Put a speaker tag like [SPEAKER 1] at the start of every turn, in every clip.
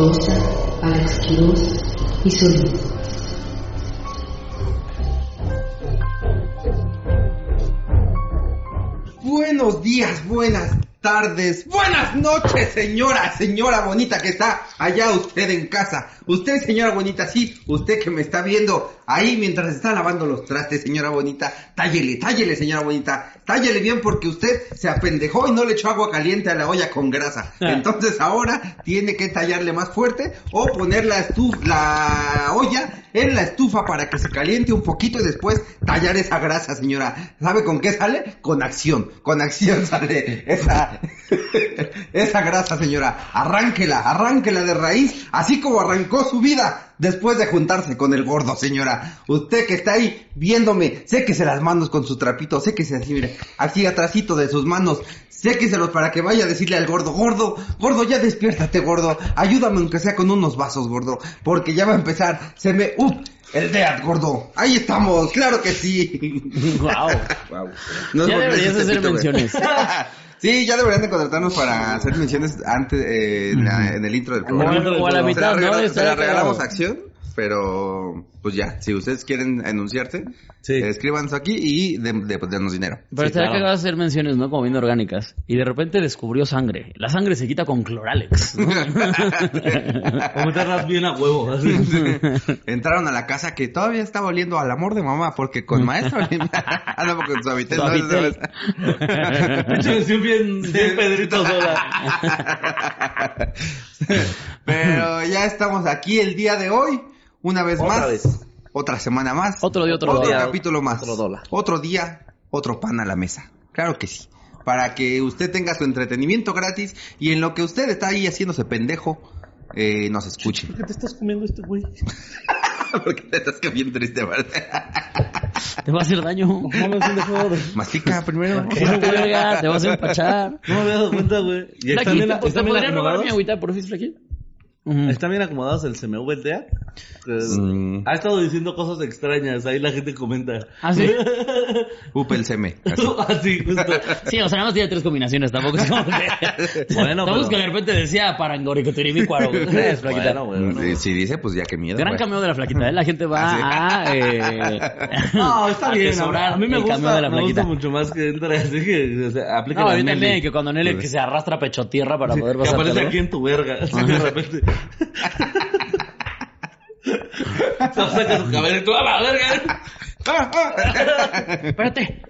[SPEAKER 1] Y.
[SPEAKER 2] Buenos días, buenas tardes, buenas noches, señora, señora bonita que está allá usted en casa. Usted, señora bonita, sí, usted que me está viendo ahí mientras está lavando los trastes, señora bonita, tállele, tállele, señora bonita, tállele bien porque usted se apendejó y no le echó agua caliente a la olla con grasa. Entonces ahora tiene que tallarle más fuerte o poner la estufa, la olla en la estufa para que se caliente un poquito y después tallar esa grasa, señora. ¿Sabe con qué sale? Con acción, con acción sale esa, esa grasa, señora. Arránquela, arránquela de raíz, así como arrancó su vida después de juntarse con el gordo, señora. Usted que está ahí viéndome, séquese las manos con su trapito, séquese así, mire, así atrásito de sus manos, séqueselos para que vaya a decirle al gordo, gordo, gordo, ya despiértate, gordo, ayúdame aunque sea con unos vasos, gordo, porque ya va a empezar, se me, ¡uh! El DEAT, gordo. Ahí estamos, claro que sí.
[SPEAKER 3] Wow.
[SPEAKER 2] Wow. No
[SPEAKER 3] Ya deberías
[SPEAKER 2] ese
[SPEAKER 3] hacer menciones.
[SPEAKER 2] Sí, ya deberían de contratarnos para hacer menciones antes eh, en, la- en el intro del programa.
[SPEAKER 3] O a la
[SPEAKER 2] Se
[SPEAKER 3] mitad,
[SPEAKER 2] la
[SPEAKER 3] ¿no?
[SPEAKER 2] Se la regalamos acción, pero pues ya, si ustedes quieren enunciarse,
[SPEAKER 4] Sí.
[SPEAKER 2] escríbanos aquí y de, de- pues, denos dinero.
[SPEAKER 3] Pero
[SPEAKER 4] Sí,
[SPEAKER 3] estaría
[SPEAKER 4] claro.
[SPEAKER 3] cagado hacer menciones, ¿no? Como bien orgánicas. Y de repente descubrió sangre. La sangre se quita con cloralex. ¿no?
[SPEAKER 4] O meterlas bien a huevo. así.
[SPEAKER 2] Entraron a la casa que todavía estaba oliendo al amor de mamá porque con maestro ah, no, con Suavitel, no,
[SPEAKER 3] Suavitel.
[SPEAKER 4] Pinche versión bien, bien Pedrito Sola.
[SPEAKER 2] Pero ya estamos aquí el día de hoy, una vez
[SPEAKER 4] Otra
[SPEAKER 2] más,
[SPEAKER 4] vez.
[SPEAKER 2] otra semana más,
[SPEAKER 3] Otro día, otro
[SPEAKER 2] otro capítulo más,
[SPEAKER 4] Otro dólar.
[SPEAKER 2] otro día, otro pan a la mesa. Claro que sí. Para que usted tenga su entretenimiento gratis y en lo que usted está ahí haciéndose pendejo, eh, nos escuche.
[SPEAKER 4] ¿Por qué te estás comiendo este güey?
[SPEAKER 2] Porque te estás bien triste, ¿verdad?
[SPEAKER 3] Te va a hacer daño.
[SPEAKER 4] No me de.
[SPEAKER 2] Mastica primero.
[SPEAKER 3] Te vas a empachar.
[SPEAKER 4] No me había dado cuenta, güey. Y están bien,
[SPEAKER 3] Flaquita, ¿te podría robar mi agüita, por Flaquita?
[SPEAKER 4] Están bien acomodados el CMVTA.
[SPEAKER 2] Mm.
[SPEAKER 4] Ha estado diciendo cosas extrañas. Ahí la gente comenta.
[SPEAKER 3] ¿Ah, sí?
[SPEAKER 2] Upel seme. así.
[SPEAKER 4] Así, justo.
[SPEAKER 3] Sí, o sea, nada más tiene tres combinaciones. Tampoco es como que...
[SPEAKER 4] Bueno,
[SPEAKER 3] Tampoco es
[SPEAKER 4] pero-
[SPEAKER 3] que de repente decía Parangoricotirimicuaro. ¿Qué crees, Flaquita?
[SPEAKER 4] Bueno, güey. bueno.
[SPEAKER 2] Eh, Si dice, pues ya que miedo.
[SPEAKER 3] Gran
[SPEAKER 2] güey.
[SPEAKER 3] cambio de la flaquita, ¿eh? La gente va
[SPEAKER 2] Ah,
[SPEAKER 3] a... Eh,
[SPEAKER 4] No, está bien.
[SPEAKER 3] atesorar
[SPEAKER 4] A mí me
[SPEAKER 3] el
[SPEAKER 4] gusta,
[SPEAKER 3] de la
[SPEAKER 4] me gusta mucho más que entre así que o sea, aplica
[SPEAKER 3] No,
[SPEAKER 4] la
[SPEAKER 3] a mí también, que cuando Nelly que se arrastra pecho tierra para poder
[SPEAKER 4] Que
[SPEAKER 3] pasar.
[SPEAKER 4] aparece aquí en tu verga. Así de repente. Saca su cabeza y tú,
[SPEAKER 3] Espérate.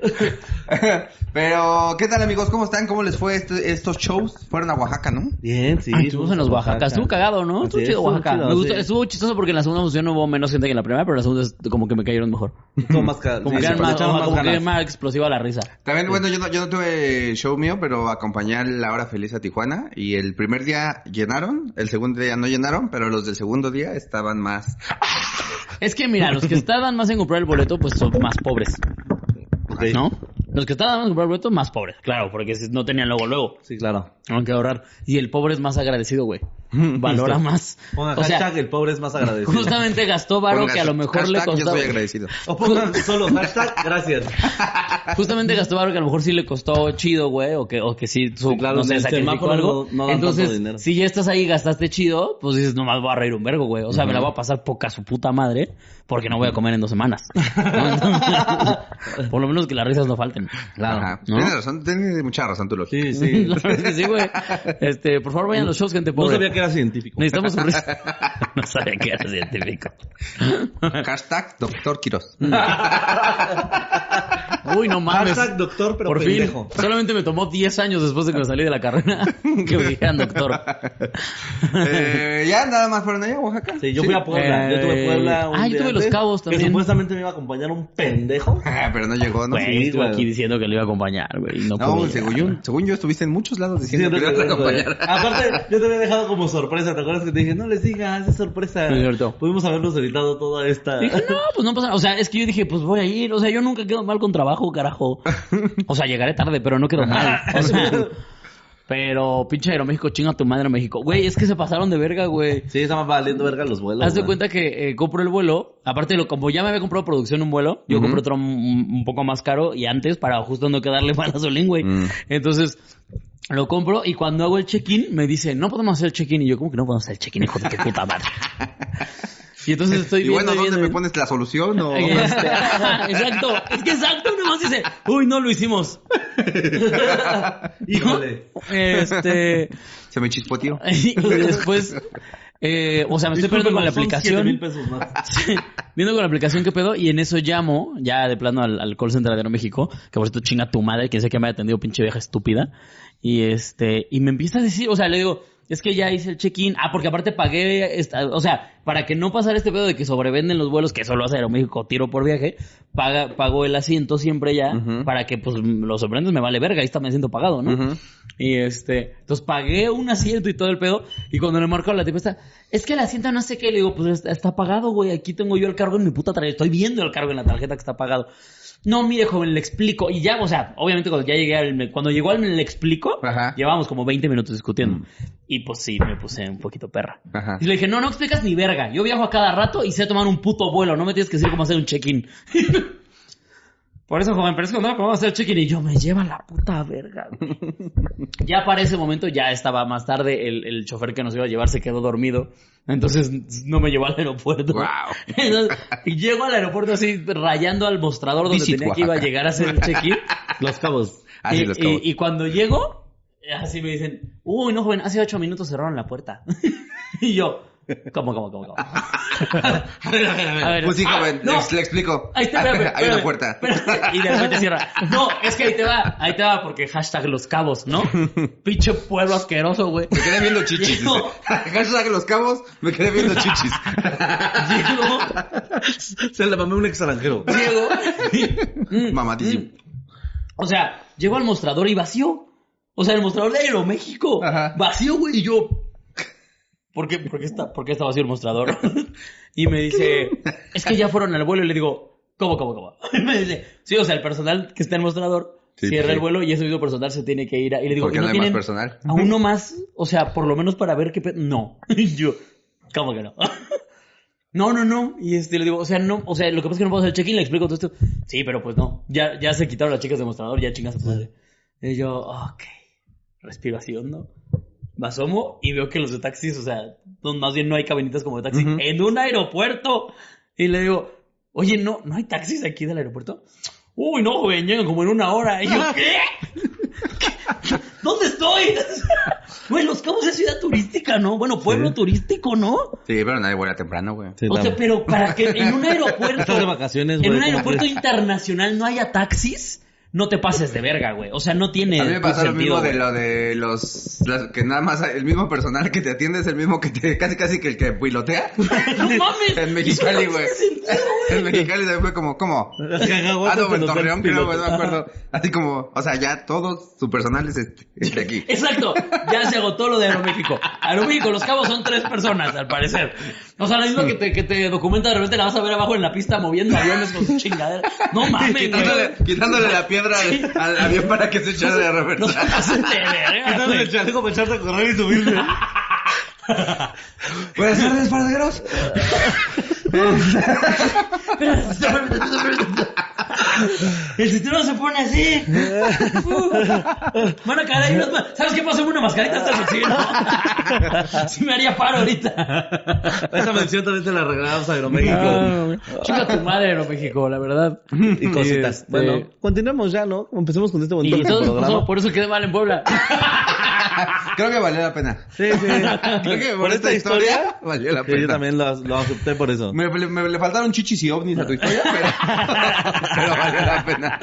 [SPEAKER 2] Pero, ¿qué tal amigos? ¿Cómo están? ¿Cómo les fue este- estos shows? Fueron a Oaxaca, ¿no?
[SPEAKER 4] Bien, sí.
[SPEAKER 3] Estuvimos en los Oaxaca. Estuvo cagado, ¿no? Estuvo
[SPEAKER 4] es,
[SPEAKER 3] chido Oaxaca.
[SPEAKER 4] chido,
[SPEAKER 3] me gustó,
[SPEAKER 4] sí.
[SPEAKER 3] estuvo chistoso porque en la segunda función hubo menos gente que en la primera, pero en la segunda es como que me cayeron mejor.
[SPEAKER 4] Estuvo más ca-
[SPEAKER 3] Como
[SPEAKER 4] sí,
[SPEAKER 3] que
[SPEAKER 4] sí,
[SPEAKER 3] eran
[SPEAKER 4] le
[SPEAKER 3] más, como que más explosiva la risa.
[SPEAKER 2] También, bueno, yo no, yo no tuve show mío, pero acompañé a la hora feliz a Tijuana. Y el primer día llenaron, el segundo día no llenaron, pero los del segundo día estaban más.
[SPEAKER 3] Es que mira, los que tardan más en comprar el boleto, pues son más pobres. ¿no? Los que tardan más en comprar el boleto, más pobres, claro, porque si no tenían luego, luego.
[SPEAKER 4] Sí, claro.
[SPEAKER 3] Tienen que ahorrar. Y el pobre es más agradecido, güey. Valora más.
[SPEAKER 4] Pongan
[SPEAKER 3] O sea,
[SPEAKER 4] hashtag el pobre es más agradecido.
[SPEAKER 3] justamente gastó varo que a lo mejor le
[SPEAKER 2] hashtag, Yo
[SPEAKER 3] costó.
[SPEAKER 2] soy agradecido.
[SPEAKER 4] O pongan solo hashtag gracias.
[SPEAKER 3] Justamente gastó varo que a lo mejor sí le costó chido, güey, o que, o que sí, su,
[SPEAKER 4] Sí, claro,
[SPEAKER 3] no sé,
[SPEAKER 4] el
[SPEAKER 3] sacrificó algo.
[SPEAKER 4] no- no dan
[SPEAKER 3] Entonces, si ya estás ahí y gastaste chido, pues dices, nomás voy a reír un vergo, güey. O sea, me la voy a pasar poca su puta madre, porque no voy a comer en dos semanas. por lo menos que las risas no falten.
[SPEAKER 2] Ajá.
[SPEAKER 3] ¿no?
[SPEAKER 2] Tienes razón, tienes mucha razón tu lógica.
[SPEAKER 4] Sí, sí.
[SPEAKER 3] La verdad es que sí, güey. Este, por favor, vayan a los shows, gente
[SPEAKER 4] No
[SPEAKER 3] pobre.
[SPEAKER 4] sabía que era científico.
[SPEAKER 3] Necesitamos un... no sabía que era científico.
[SPEAKER 2] Hashtag Doctor Quiroz.
[SPEAKER 3] Uy, no mames.
[SPEAKER 4] Hashtag doctor, pero
[SPEAKER 3] Por
[SPEAKER 4] pendejo.
[SPEAKER 3] fin, solamente me tomó 10 años después de que me salí de la carrera que me dijeran doctor.
[SPEAKER 2] Eh, ya nada más fueron allá a Oaxaca.
[SPEAKER 4] Sí, yo fui a Puebla. yo tuve
[SPEAKER 3] Eh,
[SPEAKER 4] Puebla un
[SPEAKER 3] ah, yo tuve Los Cabos también.
[SPEAKER 4] Que supuestamente me iba a acompañar un pendejo.
[SPEAKER 2] Ah, pero no llegó, ¿no?
[SPEAKER 4] Sí,
[SPEAKER 3] estuvo
[SPEAKER 4] güey.
[SPEAKER 3] aquí diciendo que le iba a acompañar, güey. No,
[SPEAKER 2] No,
[SPEAKER 3] pude
[SPEAKER 2] según
[SPEAKER 3] llegar.
[SPEAKER 2] yo, según yo estuviste en muchos lados diciendo
[SPEAKER 4] Sí,
[SPEAKER 2] que ibas a
[SPEAKER 4] no te acuerdas,
[SPEAKER 2] acompañar.
[SPEAKER 4] Aparte, yo te había dejado como sorpresa. ¿Te acuerdas que te dije, no les digas, es sorpresa?
[SPEAKER 3] Sí, cierto.
[SPEAKER 4] Pudimos habernos evitado toda esta.
[SPEAKER 3] Dije, no, pues no pasa nada. O sea, es que yo dije, pues voy a ir. O sea, yo nunca quedo mal con trabajo, carajo. O sea, llegaré tarde, pero no quedo mal. O sea, pero pinche Aeroméxico, chinga tu madre México. Güey, es que se pasaron de verga, güey.
[SPEAKER 4] Sí, estaba valiendo verga los vuelos.
[SPEAKER 3] Haz de cuenta que eh, compro el vuelo, aparte lo, como ya me había comprado producción un vuelo, yo
[SPEAKER 2] Ujú.
[SPEAKER 3] compré otro un, un poco más caro y antes para justo no quedarle mal a Solín, güey.
[SPEAKER 2] Mm.
[SPEAKER 3] Entonces, Lo compro y cuando hago el check-in me dice, no podemos hacer el check-in. Y yo, ¿cómo que no podemos hacer el check-in, hijo de tu puta madre? Y entonces estoy
[SPEAKER 2] Y
[SPEAKER 3] viendo
[SPEAKER 2] bueno,
[SPEAKER 3] y
[SPEAKER 2] ¿dónde
[SPEAKER 3] viendo,
[SPEAKER 2] me pones la solución? O...
[SPEAKER 3] Este, exacto, es que exacto, nomás dice, uy, no lo hicimos.
[SPEAKER 4] Híjole.
[SPEAKER 3] Este,
[SPEAKER 2] Se me chispoteó.
[SPEAKER 3] y después, eh, o sea, me estoy perdiendo con la
[SPEAKER 4] mil
[SPEAKER 3] aplicación.
[SPEAKER 4] pesos más.
[SPEAKER 3] Sí, viendo con la aplicación qué pedo y en eso llamo ya de plano al, al call center de Aeroméxico, que por cierto chinga tu madre, quien sé que me ha atendido pinche vieja estúpida. Y este, y me empieza a decir, o sea, le digo, es que ya hice el check-in. Ah, porque aparte pagué, esta- o sea, para que no pasara este pedo de que sobrevenden los vuelos, que solo hace Aeroméxico tiro por viaje, paga, pagó el asiento siempre ya, para que pues los sobrevenden me vale verga, ahí está me siento pagado, ¿no? Y este, entonces pagué un asiento y todo el pedo. Y cuando le marco a la tipa está, es que el asiento no sé qué, le digo, pues está, está pagado, güey. Aquí tengo yo el cargo en mi puta tarjeta. Estoy viendo el cargo en la tarjeta que está pagado. No, mire, joven, le explico. Y ya, o sea, obviamente cuando ya llegué al, cuando llegó al le explico,
[SPEAKER 2] Ajá.
[SPEAKER 3] llevábamos como 20 minutos discutiendo.
[SPEAKER 2] Mm.
[SPEAKER 3] Y pues sí, me puse un poquito perra.
[SPEAKER 2] Ajá.
[SPEAKER 3] Y le dije, no, no explicas ni verga. Yo viajo a cada rato y sé tomar un puto vuelo. No me tienes que decir cómo hacer un check-in. Por eso, joven, pero es que no, ¿cómo vamos a hacer el check-in? Y yo, me lleva la puta verga. ya para ese momento, ya estaba más tarde, el, el chofer que nos iba a llevar se quedó dormido. Entonces no me llevó al aeropuerto. Entonces, y llego al aeropuerto así, rayando al mostrador donde
[SPEAKER 2] Visit
[SPEAKER 3] tenía que iba a llegar a hacer el check-in.
[SPEAKER 4] Los cabos.
[SPEAKER 2] Ah, sí,
[SPEAKER 3] y,
[SPEAKER 2] los
[SPEAKER 3] y-
[SPEAKER 2] cabos.
[SPEAKER 3] y cuando llego, así me dicen, uy, no, joven, hace ocho minutos cerraron la puerta. y yo, ¿cómo, cómo, cómo, cómo?
[SPEAKER 4] A ver, a ver, a ver.
[SPEAKER 3] A ver,
[SPEAKER 2] Pues sí,
[SPEAKER 3] ah,
[SPEAKER 2] joven,
[SPEAKER 3] no.
[SPEAKER 2] le, le explico.
[SPEAKER 3] Ahí está, espérame,
[SPEAKER 2] Hay una puerta.
[SPEAKER 3] Y de repente cierra. No, es que ahí te va, ahí te va porque hashtag los cabos, ¿no? Pinche pueblo asqueroso, güey.
[SPEAKER 2] Me quedé viendo chichis.
[SPEAKER 3] Llego.
[SPEAKER 2] Hashtag los cabos, me quedé viendo chichis.
[SPEAKER 3] Llego,
[SPEAKER 4] Se le mamé un extranjero.
[SPEAKER 3] llego. Mm,
[SPEAKER 2] Mamadísimo.
[SPEAKER 3] mm. O sea, llego al mostrador y vacío. O sea, el mostrador de Aeroméxico.
[SPEAKER 2] Ajá.
[SPEAKER 3] Vacío, güey. Y yo. ¿Por qué, por, qué está, ¿Por qué está vacío el mostrador? y me dice, es que ya fueron al vuelo. Y le digo, ¿cómo, cómo, cómo? Y me dice, sí, o sea, el personal que está en el mostrador
[SPEAKER 2] Sí,
[SPEAKER 3] cierra
[SPEAKER 2] sí.
[SPEAKER 3] el vuelo y ese mismo personal se tiene que ir. a- Y le digo,
[SPEAKER 2] Porque
[SPEAKER 3] ¿y
[SPEAKER 2] no
[SPEAKER 3] no
[SPEAKER 2] hay más personal.
[SPEAKER 3] a uno más? O sea, por lo menos para ver qué... pe- No. Y yo, ¿cómo que no? No, no, no. Y este le digo, o sea, no, o sea, lo que pasa es que no puedo hacer check-in, le explico todo esto. Sí, pero pues no. Ya, ya se quitaron las chicas de mostrador, ya chingas a madre. Y yo, ok. Respiro así hondo. Me asomo y veo que los de taxis, o sea, no- más bien no hay cabinitas como de taxi en un aeropuerto. Y le digo, oye, no, ¿no hay taxis aquí del aeropuerto? Uy, no, joven, llegan como en una hora. Y yo, ¿qué? ¿Dónde estoy? Güey, Los Cabos es ciudad turística, ¿no? Bueno, pueblo turístico, ¿no?
[SPEAKER 2] Sí, pero nadie vuela temprano, güey.
[SPEAKER 4] Sí,
[SPEAKER 3] O sea, pero para que en un aeropuerto,
[SPEAKER 4] Estás de vacaciones,
[SPEAKER 3] en un
[SPEAKER 4] ¿cómo
[SPEAKER 3] aeropuerto internacional no haya taxis, no te pases de verga, güey. O sea, no tiene
[SPEAKER 2] A mí me pasó lo
[SPEAKER 3] sentido,
[SPEAKER 2] mismo de lo de los, las- que nada más el mismo personal que te atiende es el mismo que te casi casi que el que pilotea.
[SPEAKER 3] No mames.
[SPEAKER 2] en Mexicali, güey. En Mexicali también fue como, ¿cómo? Ah, no, en Torreón creo, no me acuerdo. Así como, o sea, ya todo su personal es este, es de aquí.
[SPEAKER 3] Exacto, ya se agotó lo de Aeroméxico. Aeroméxico, los cabos son tres personas, al parecer. O sea, lo mismo que te, que te documenta, de repente la vas a ver abajo en la pista moviendo aviones con su chingadera. No mames, güey.
[SPEAKER 2] Quitándole, quitándole la piedra al, al avión para que se echara de
[SPEAKER 3] No
[SPEAKER 2] reversa.
[SPEAKER 3] de verga,
[SPEAKER 4] Quitándole
[SPEAKER 3] güey.
[SPEAKER 4] el para echarte a correr y subirte.
[SPEAKER 2] Buenas tardes, pasajeros.
[SPEAKER 3] El sistema se pone así. Van a caer ahí unas ma- ¿Sabes qué pasó? Una mascarita hasta el oxígeno. Sí me haría paro ahorita.
[SPEAKER 4] Esa mención también te la regalamos a Aeroméxico.
[SPEAKER 3] Chica tu madre, Aeroméxico, la verdad.
[SPEAKER 4] y cositas.
[SPEAKER 3] este-
[SPEAKER 4] Bueno, continuemos ya, ¿no? Empecemos con este bonito
[SPEAKER 3] Y todo eso
[SPEAKER 4] programa.
[SPEAKER 3] pasó, por eso quedé mal en Puebla.
[SPEAKER 2] Creo que valió la pena.
[SPEAKER 4] Sí, sí.
[SPEAKER 2] Creo que por,
[SPEAKER 4] Por
[SPEAKER 2] esta
[SPEAKER 4] esta
[SPEAKER 2] historia,
[SPEAKER 4] historia,
[SPEAKER 2] valió la
[SPEAKER 4] Que
[SPEAKER 2] pena.
[SPEAKER 4] yo también lo, lo acepté por eso.
[SPEAKER 2] Me, me- me- le faltaron chichis y ovnis a tu historia, pero, pero valió la pena.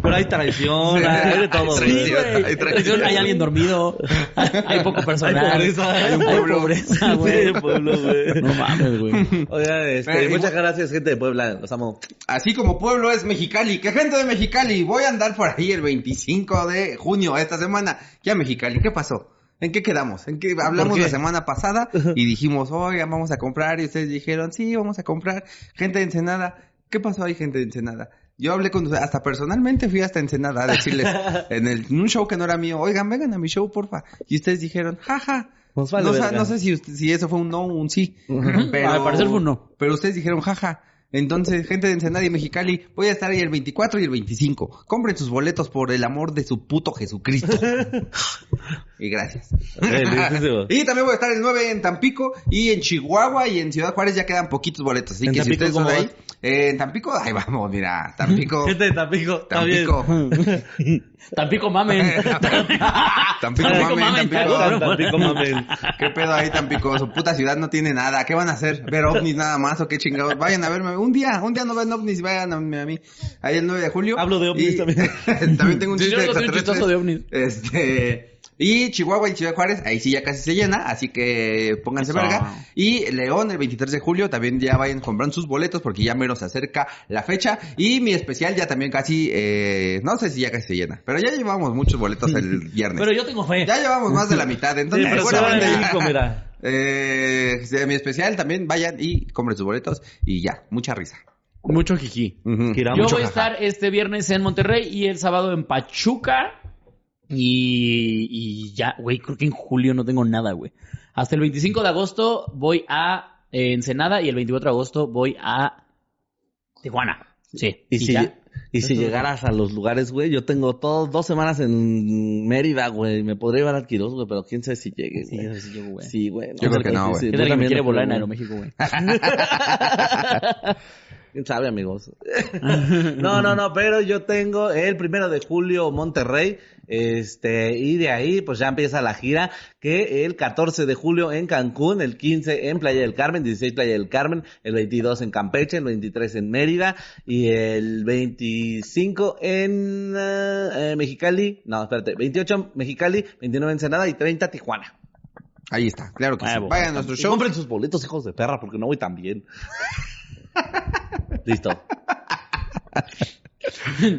[SPEAKER 4] Pero hay traición,
[SPEAKER 2] Sí.
[SPEAKER 4] hay de todo,
[SPEAKER 2] Hay traición.
[SPEAKER 3] güey.
[SPEAKER 2] hay traición.
[SPEAKER 3] Hay alguien dormido. Hay poco personal.
[SPEAKER 4] Hay pobreza.
[SPEAKER 3] Hay,
[SPEAKER 4] Hay un
[SPEAKER 2] pueblo.
[SPEAKER 3] pobreza,
[SPEAKER 4] Sí,
[SPEAKER 3] güey.
[SPEAKER 4] pueblo, güey.
[SPEAKER 3] No mames, güey.
[SPEAKER 4] Oiga, este,
[SPEAKER 2] Eh,
[SPEAKER 4] muchas gracias, gente de Puebla. Los amo.
[SPEAKER 2] Así como pueblo es Mexicali. ¿Qué gente de Mexicali? Voy a andar por ahí el 25 de junio esta semana. Ya Mexicali, ¿qué pasó? ¿En qué quedamos? ¿En qué hablamos
[SPEAKER 4] qué?
[SPEAKER 2] la semana pasada y dijimos, oiga, vamos a comprar y ustedes dijeron, sí, vamos a comprar. Gente de Ensenada, ¿qué pasó ahí, gente de Ensenada? Yo hablé con hasta personalmente fui hasta Ensenada a decirles en, el, en un show que no era mío, oigan, vengan a mi show, porfa. Y ustedes dijeron, jaja.
[SPEAKER 4] Nos vale
[SPEAKER 2] no, sa-
[SPEAKER 4] verga.
[SPEAKER 2] no sé si, usted- si eso fue un no o un sí.
[SPEAKER 3] Al parecer fue un no.
[SPEAKER 2] Pero ustedes dijeron, jaja, Entonces, gente de Ensenada y Mexicali, voy a estar ahí el 24 y el 25. Compren sus boletos por el amor de su puto Jesucristo. y gracias. Y también voy a estar el 9 en Tampico y en Chihuahua y en Ciudad Juárez ya quedan poquitos boletos. Así
[SPEAKER 4] ¿En
[SPEAKER 2] que si ustedes son ahí, eh, en Tampico, ahí vamos, mira, Tampico.
[SPEAKER 4] Gente de Tampico.
[SPEAKER 2] Tampico.
[SPEAKER 3] Tampico mamen.
[SPEAKER 2] Tampico,
[SPEAKER 3] Tampico
[SPEAKER 2] mamen, Tampico.
[SPEAKER 4] mamen.
[SPEAKER 2] ¿Qué pedo ahí, Tampico? Su puta ciudad no tiene nada. ¿Qué van a hacer? ¿Ver ovnis nada más o qué chingados? Vayan a verme. Un día, un día no ven ovnis, vayan a, a mí. Ahí el 9 de julio.
[SPEAKER 4] Hablo de ovnis
[SPEAKER 2] Y-
[SPEAKER 4] también.
[SPEAKER 2] también tengo un
[SPEAKER 3] Sí,
[SPEAKER 2] chiste
[SPEAKER 3] yo
[SPEAKER 2] de
[SPEAKER 3] un de ovnis.
[SPEAKER 2] Este... Y Chihuahua y Ciudad Juárez, ahí sí ya casi se llena, así que pónganse
[SPEAKER 3] Eso.
[SPEAKER 2] verga. Y León, el 23 de julio, también ya vayan comprando sus boletos porque ya menos se acerca la fecha. Y mi especial ya también casi, eh, no sé si ya casi se llena, pero ya llevamos muchos boletos el viernes.
[SPEAKER 3] Pero yo tengo fe.
[SPEAKER 2] Ya llevamos más de la mitad,
[SPEAKER 4] Sí,
[SPEAKER 2] entonces
[SPEAKER 4] pero
[SPEAKER 2] seguramente ya- eh, de mi especial también vayan y compren sus boletos y ya, mucha risa.
[SPEAKER 3] Mucho jiji. Yo
[SPEAKER 2] Mucho
[SPEAKER 3] voy a estar este viernes en Monterrey y el sábado en Pachuca. Y, y ya, güey, creo que en julio no tengo nada, güey. Hasta el 25 de agosto voy a eh, Ensenada y el 24 de agosto voy a Tijuana. Sí.
[SPEAKER 4] Y, si,
[SPEAKER 3] ya.
[SPEAKER 4] y si llegaras a los lugares, güey, yo tengo todo, dos semanas en Mérida, güey. Me podría llevar al Quiroz, güey, pero quién sabe si llegue,
[SPEAKER 3] Sí,
[SPEAKER 4] güey.
[SPEAKER 3] eso sí llego, güey.
[SPEAKER 4] Sí, güey.
[SPEAKER 2] Yo creo que no, güey.
[SPEAKER 4] sí,
[SPEAKER 3] ¿Qué
[SPEAKER 4] tú
[SPEAKER 3] tal que me
[SPEAKER 4] también,
[SPEAKER 3] quiere
[SPEAKER 4] no,
[SPEAKER 3] volar en. Aeroméxico, güey?
[SPEAKER 4] ¿Quién sabe, amigos? no, no, no, pero yo tengo el primero de julio Monterrey, este, y de ahí pues ya empieza la gira, que el 14 de julio en Cancún, el 15 en Playa del Carmen, 16 Playa del Carmen, el 22 en Campeche, el 23 en Mérida, y el 25 en eh, eh, Mexicali, no, espérate, 28 Mexicali, 29 Ensenada y 30 Tijuana.
[SPEAKER 2] Ahí está, claro que sí.
[SPEAKER 3] Huevo.
[SPEAKER 2] Vayan a nuestro show.
[SPEAKER 4] compren sus boletos, hijos de perra, porque no voy tan bien. Listo.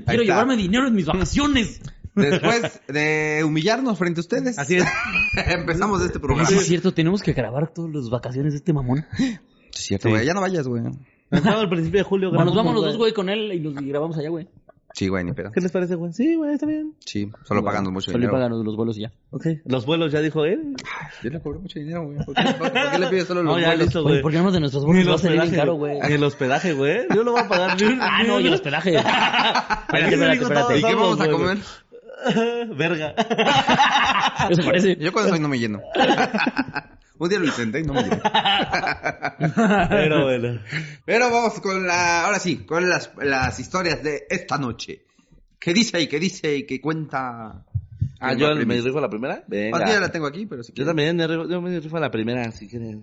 [SPEAKER 3] Quiero llevarme dinero en mis vacaciones.
[SPEAKER 2] Después de humillarnos frente a ustedes.
[SPEAKER 4] Así es.
[SPEAKER 2] Empezamos este programa.
[SPEAKER 3] sí es cierto, tenemos que grabar todas las vacaciones de este mamón.
[SPEAKER 2] Es cierto, güey. Ya no vayas, güey.
[SPEAKER 4] Al principio de julio.
[SPEAKER 3] Bueno, nos vamos los dos, güey, con él y nos grabamos allá, güey.
[SPEAKER 2] Sí, güey, ni pedo.
[SPEAKER 4] ¿Qué les parece, güey? Sí, güey, está bien.
[SPEAKER 2] Sí, solo pagando mucho
[SPEAKER 3] Solo
[SPEAKER 2] dinero.
[SPEAKER 3] pagan los vuelos y ya.
[SPEAKER 4] Ok. Los vuelos ya dijo él.
[SPEAKER 2] Yo le cobré mucho dinero, güey. ¿Por qué, por qué le pides solo los
[SPEAKER 4] No, ya
[SPEAKER 2] vuelos?
[SPEAKER 4] listo,
[SPEAKER 3] Güey. ¿por qué no de nuestros
[SPEAKER 4] Ni
[SPEAKER 3] vuelos
[SPEAKER 4] el
[SPEAKER 3] va a salir bien caro, güey?
[SPEAKER 4] Ni el hospedaje, güey. Yo lo voy a pagar.
[SPEAKER 3] Ah, no, y el hospedaje. espérate, espérate, espérate.
[SPEAKER 2] ¿Y qué vamos a comer?
[SPEAKER 4] Verga.
[SPEAKER 3] Eso parece.
[SPEAKER 2] Yo con eso no me lleno. Un día lo intenté y no me lleno.
[SPEAKER 4] Pero bueno.
[SPEAKER 2] Pero vamos con la, ahora sí, con las, las historias de esta noche. ¿Qué dice y qué dice y qué cuenta?
[SPEAKER 4] Ah,
[SPEAKER 2] ¿Quién
[SPEAKER 4] yo me
[SPEAKER 2] primero?
[SPEAKER 4] rifo la primera. Venga.
[SPEAKER 2] Ah, yo ya la tengo aquí, pero si
[SPEAKER 4] Yo también me rifo, yo me rifo la primera, si quieres.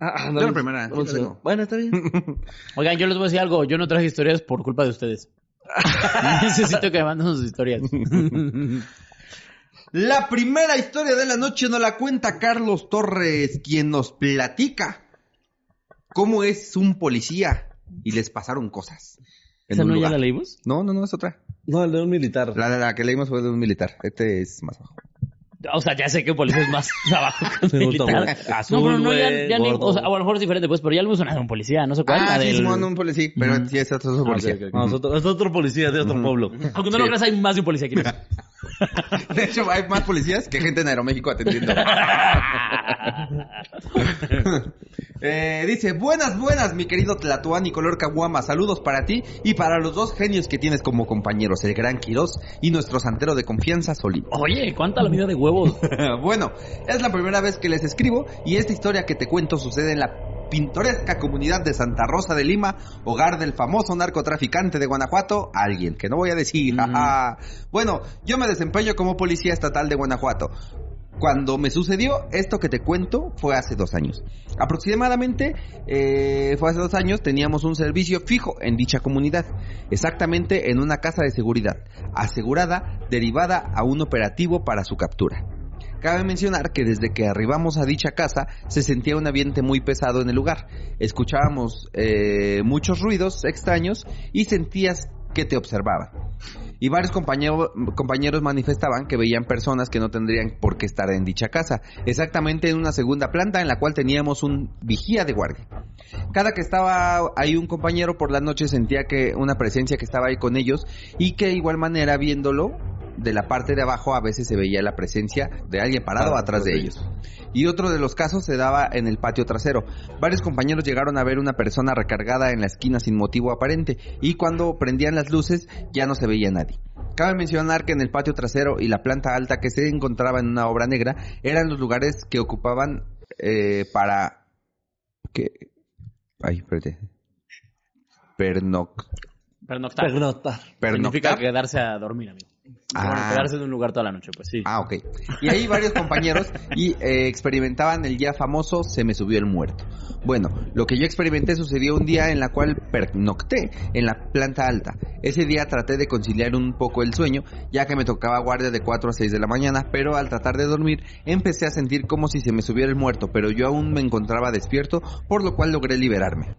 [SPEAKER 4] Ah, ah,
[SPEAKER 2] Yo la primera,
[SPEAKER 4] segundo.
[SPEAKER 2] tengo.
[SPEAKER 4] Bueno, está bien.
[SPEAKER 3] Oigan, yo les voy a decir algo. Yo no traje historias por culpa de ustedes. Necesito que me manden sus historias.
[SPEAKER 2] La primera historia de la noche nos la cuenta Carlos Torres, quien nos platica cómo es un policía y les pasaron cosas. en
[SPEAKER 3] ¿Esa
[SPEAKER 2] un
[SPEAKER 3] no ya la leímos?
[SPEAKER 2] No, no, no, es otra.
[SPEAKER 4] No, el de un militar.
[SPEAKER 2] La, la, la que leímos fue de un militar. Este es más bajo.
[SPEAKER 3] O sea, ya sé que policía es más abajo que un
[SPEAKER 4] Me
[SPEAKER 3] militar.
[SPEAKER 4] güey.
[SPEAKER 3] no, pero no, ya,
[SPEAKER 4] Azul,
[SPEAKER 3] ya ni, o sea, a lo mejor es diferente, pues, pero ya lo de un policía, no sé cuál.
[SPEAKER 2] Ah, sí,
[SPEAKER 3] del-
[SPEAKER 2] Simón, un policía, pero sí, es otro, otro
[SPEAKER 3] Ah,
[SPEAKER 2] policía.
[SPEAKER 3] ok, ok, ok.
[SPEAKER 4] No, es otro, es otro policía de otro pueblo.
[SPEAKER 3] Aunque no lo creas, hay más de un policía aquí.
[SPEAKER 2] De hecho, hay más policías que gente en Aeroméxico atendiendo. Eh, dice, buenas, buenas, mi querido Tlatuán y Color Caguama. Saludos para ti y para los dos genios que tienes como compañeros, el gran Quirós y nuestro santero de confianza, Solín.
[SPEAKER 3] Oye, ¿cuánta la vida de huevos?
[SPEAKER 2] bueno, es la primera vez que les escribo y esta historia que te cuento sucede en la pintoresca comunidad de Santa Rosa de Lima, hogar del famoso narcotraficante de Guanajuato, alguien que no voy a decir. jaja. Bueno, yo me desempeño como policía estatal de Guanajuato. Cuando me sucedió esto que te cuento fue hace dos años. Aproximadamente eh, fue hace dos años teníamos un servicio fijo en dicha comunidad, exactamente en una casa de seguridad, asegurada, derivada a un operativo para su captura. Cabe mencionar que desde que arribamos a dicha casa se sentía un ambiente muy pesado en el lugar. Escuchábamos eh, muchos ruidos extraños y sentías que te observaban. Y varios compañeros, manifestaban que veían personas que no tendrían por qué estar en dicha casa, exactamente en una segunda planta en la cual teníamos un vigía de guardia. Cada que estaba ahí un compañero por la noche sentía que una presencia que estaba ahí con ellos y que de igual manera viéndolo de la parte de abajo a veces se veía la presencia de alguien parado
[SPEAKER 4] Ah,
[SPEAKER 2] atrás de ellos. Y otro de los casos se daba en el patio trasero. Varios compañeros llegaron a ver una persona recargada en la esquina sin motivo aparente y cuando prendían las luces ya no se veía nadie. Cabe mencionar que en el patio trasero y la planta alta que se encontraba en una obra negra eran los lugares que ocupaban eh, para que ay, espérate. Pernoc
[SPEAKER 3] Pernoctar.
[SPEAKER 4] Pernoctar.
[SPEAKER 3] Significa
[SPEAKER 2] pernoctar.
[SPEAKER 3] quedarse a dormir, amigo.
[SPEAKER 2] Ah.
[SPEAKER 3] Quedarse en un lugar toda la noche, pues sí.
[SPEAKER 2] Ah, ok. Y ahí varios compañeros y eh, experimentaban el ya famoso se me subió el muerto. Bueno, lo que yo experimenté sucedió un día en la cual pernocté en la planta alta. Ese día traté de conciliar un poco el sueño, ya que me tocaba guardia de 4 a 6 de la mañana, pero al tratar de dormir empecé a sentir como si se me subiera el muerto, pero yo aún me encontraba despierto, por lo cual logré liberarme.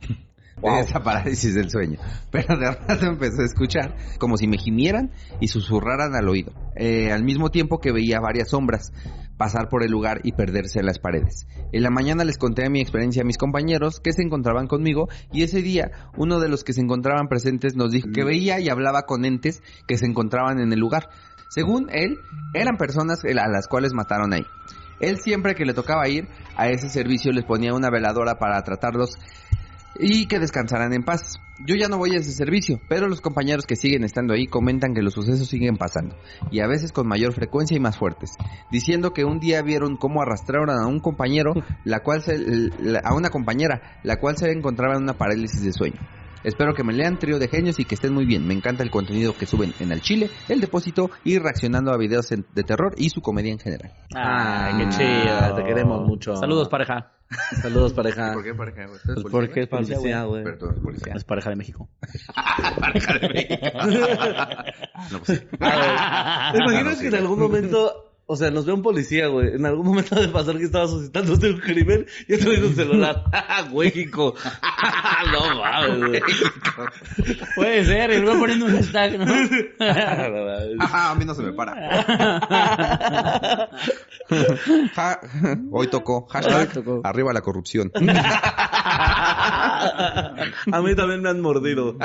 [SPEAKER 2] De esa parálisis del sueño. Pero de rato empecé a escuchar como si me gimieran y susurraran al oído, eh, al mismo tiempo que veía varias sombras pasar por el lugar y perderse en las paredes. En la mañana les conté mi experiencia a mis compañeros que se encontraban conmigo y ese día uno de los que se encontraban presentes nos dijo que veía y hablaba con entes que se encontraban en el lugar. Según él, eran personas a las cuales mataron ahí. Él siempre que le tocaba ir a ese servicio les ponía una veladora para tratarlos y que descansaran en paz. Yo ya no voy a ese servicio, pero los compañeros que siguen estando ahí comentan que los sucesos siguen pasando, y a veces con mayor frecuencia y más fuertes, diciendo que un día vieron cómo arrastraron a un compañero, la cual se, a una compañera, la cual se encontraba en una parálisis de sueño. Espero que me lean trío de genios y que estén muy bien. Me encanta el contenido que suben en el Chile, el depósito y reaccionando a videos de terror y su comedia en general.
[SPEAKER 4] Ay, qué chido. Te queremos mucho.
[SPEAKER 3] Saludos, pareja.
[SPEAKER 4] Saludos, pareja.
[SPEAKER 2] ¿Por qué pareja? ¿Usted es
[SPEAKER 4] Pues
[SPEAKER 2] policía?
[SPEAKER 4] porque es policía, güey.
[SPEAKER 2] Pero tú eres policía.
[SPEAKER 3] Es pareja de México.
[SPEAKER 2] No, pues sí.
[SPEAKER 4] Ah, ¿Te imaginas que en algún momento, o sea, nos ve un policía, güey? En algún momento de pasar que estaba suscitándose un crimen y tú un celular. ¡Ah, México! no mames, güey.
[SPEAKER 3] Puede ser, y luego poniendo un hashtag, ¿no?
[SPEAKER 4] Ah.
[SPEAKER 2] Ajá, a mí no se me para. Ja- hoy tocó. Hashtag
[SPEAKER 3] Hoy tocó.
[SPEAKER 2] arriba la corrupción.
[SPEAKER 4] A mí también me han mordido.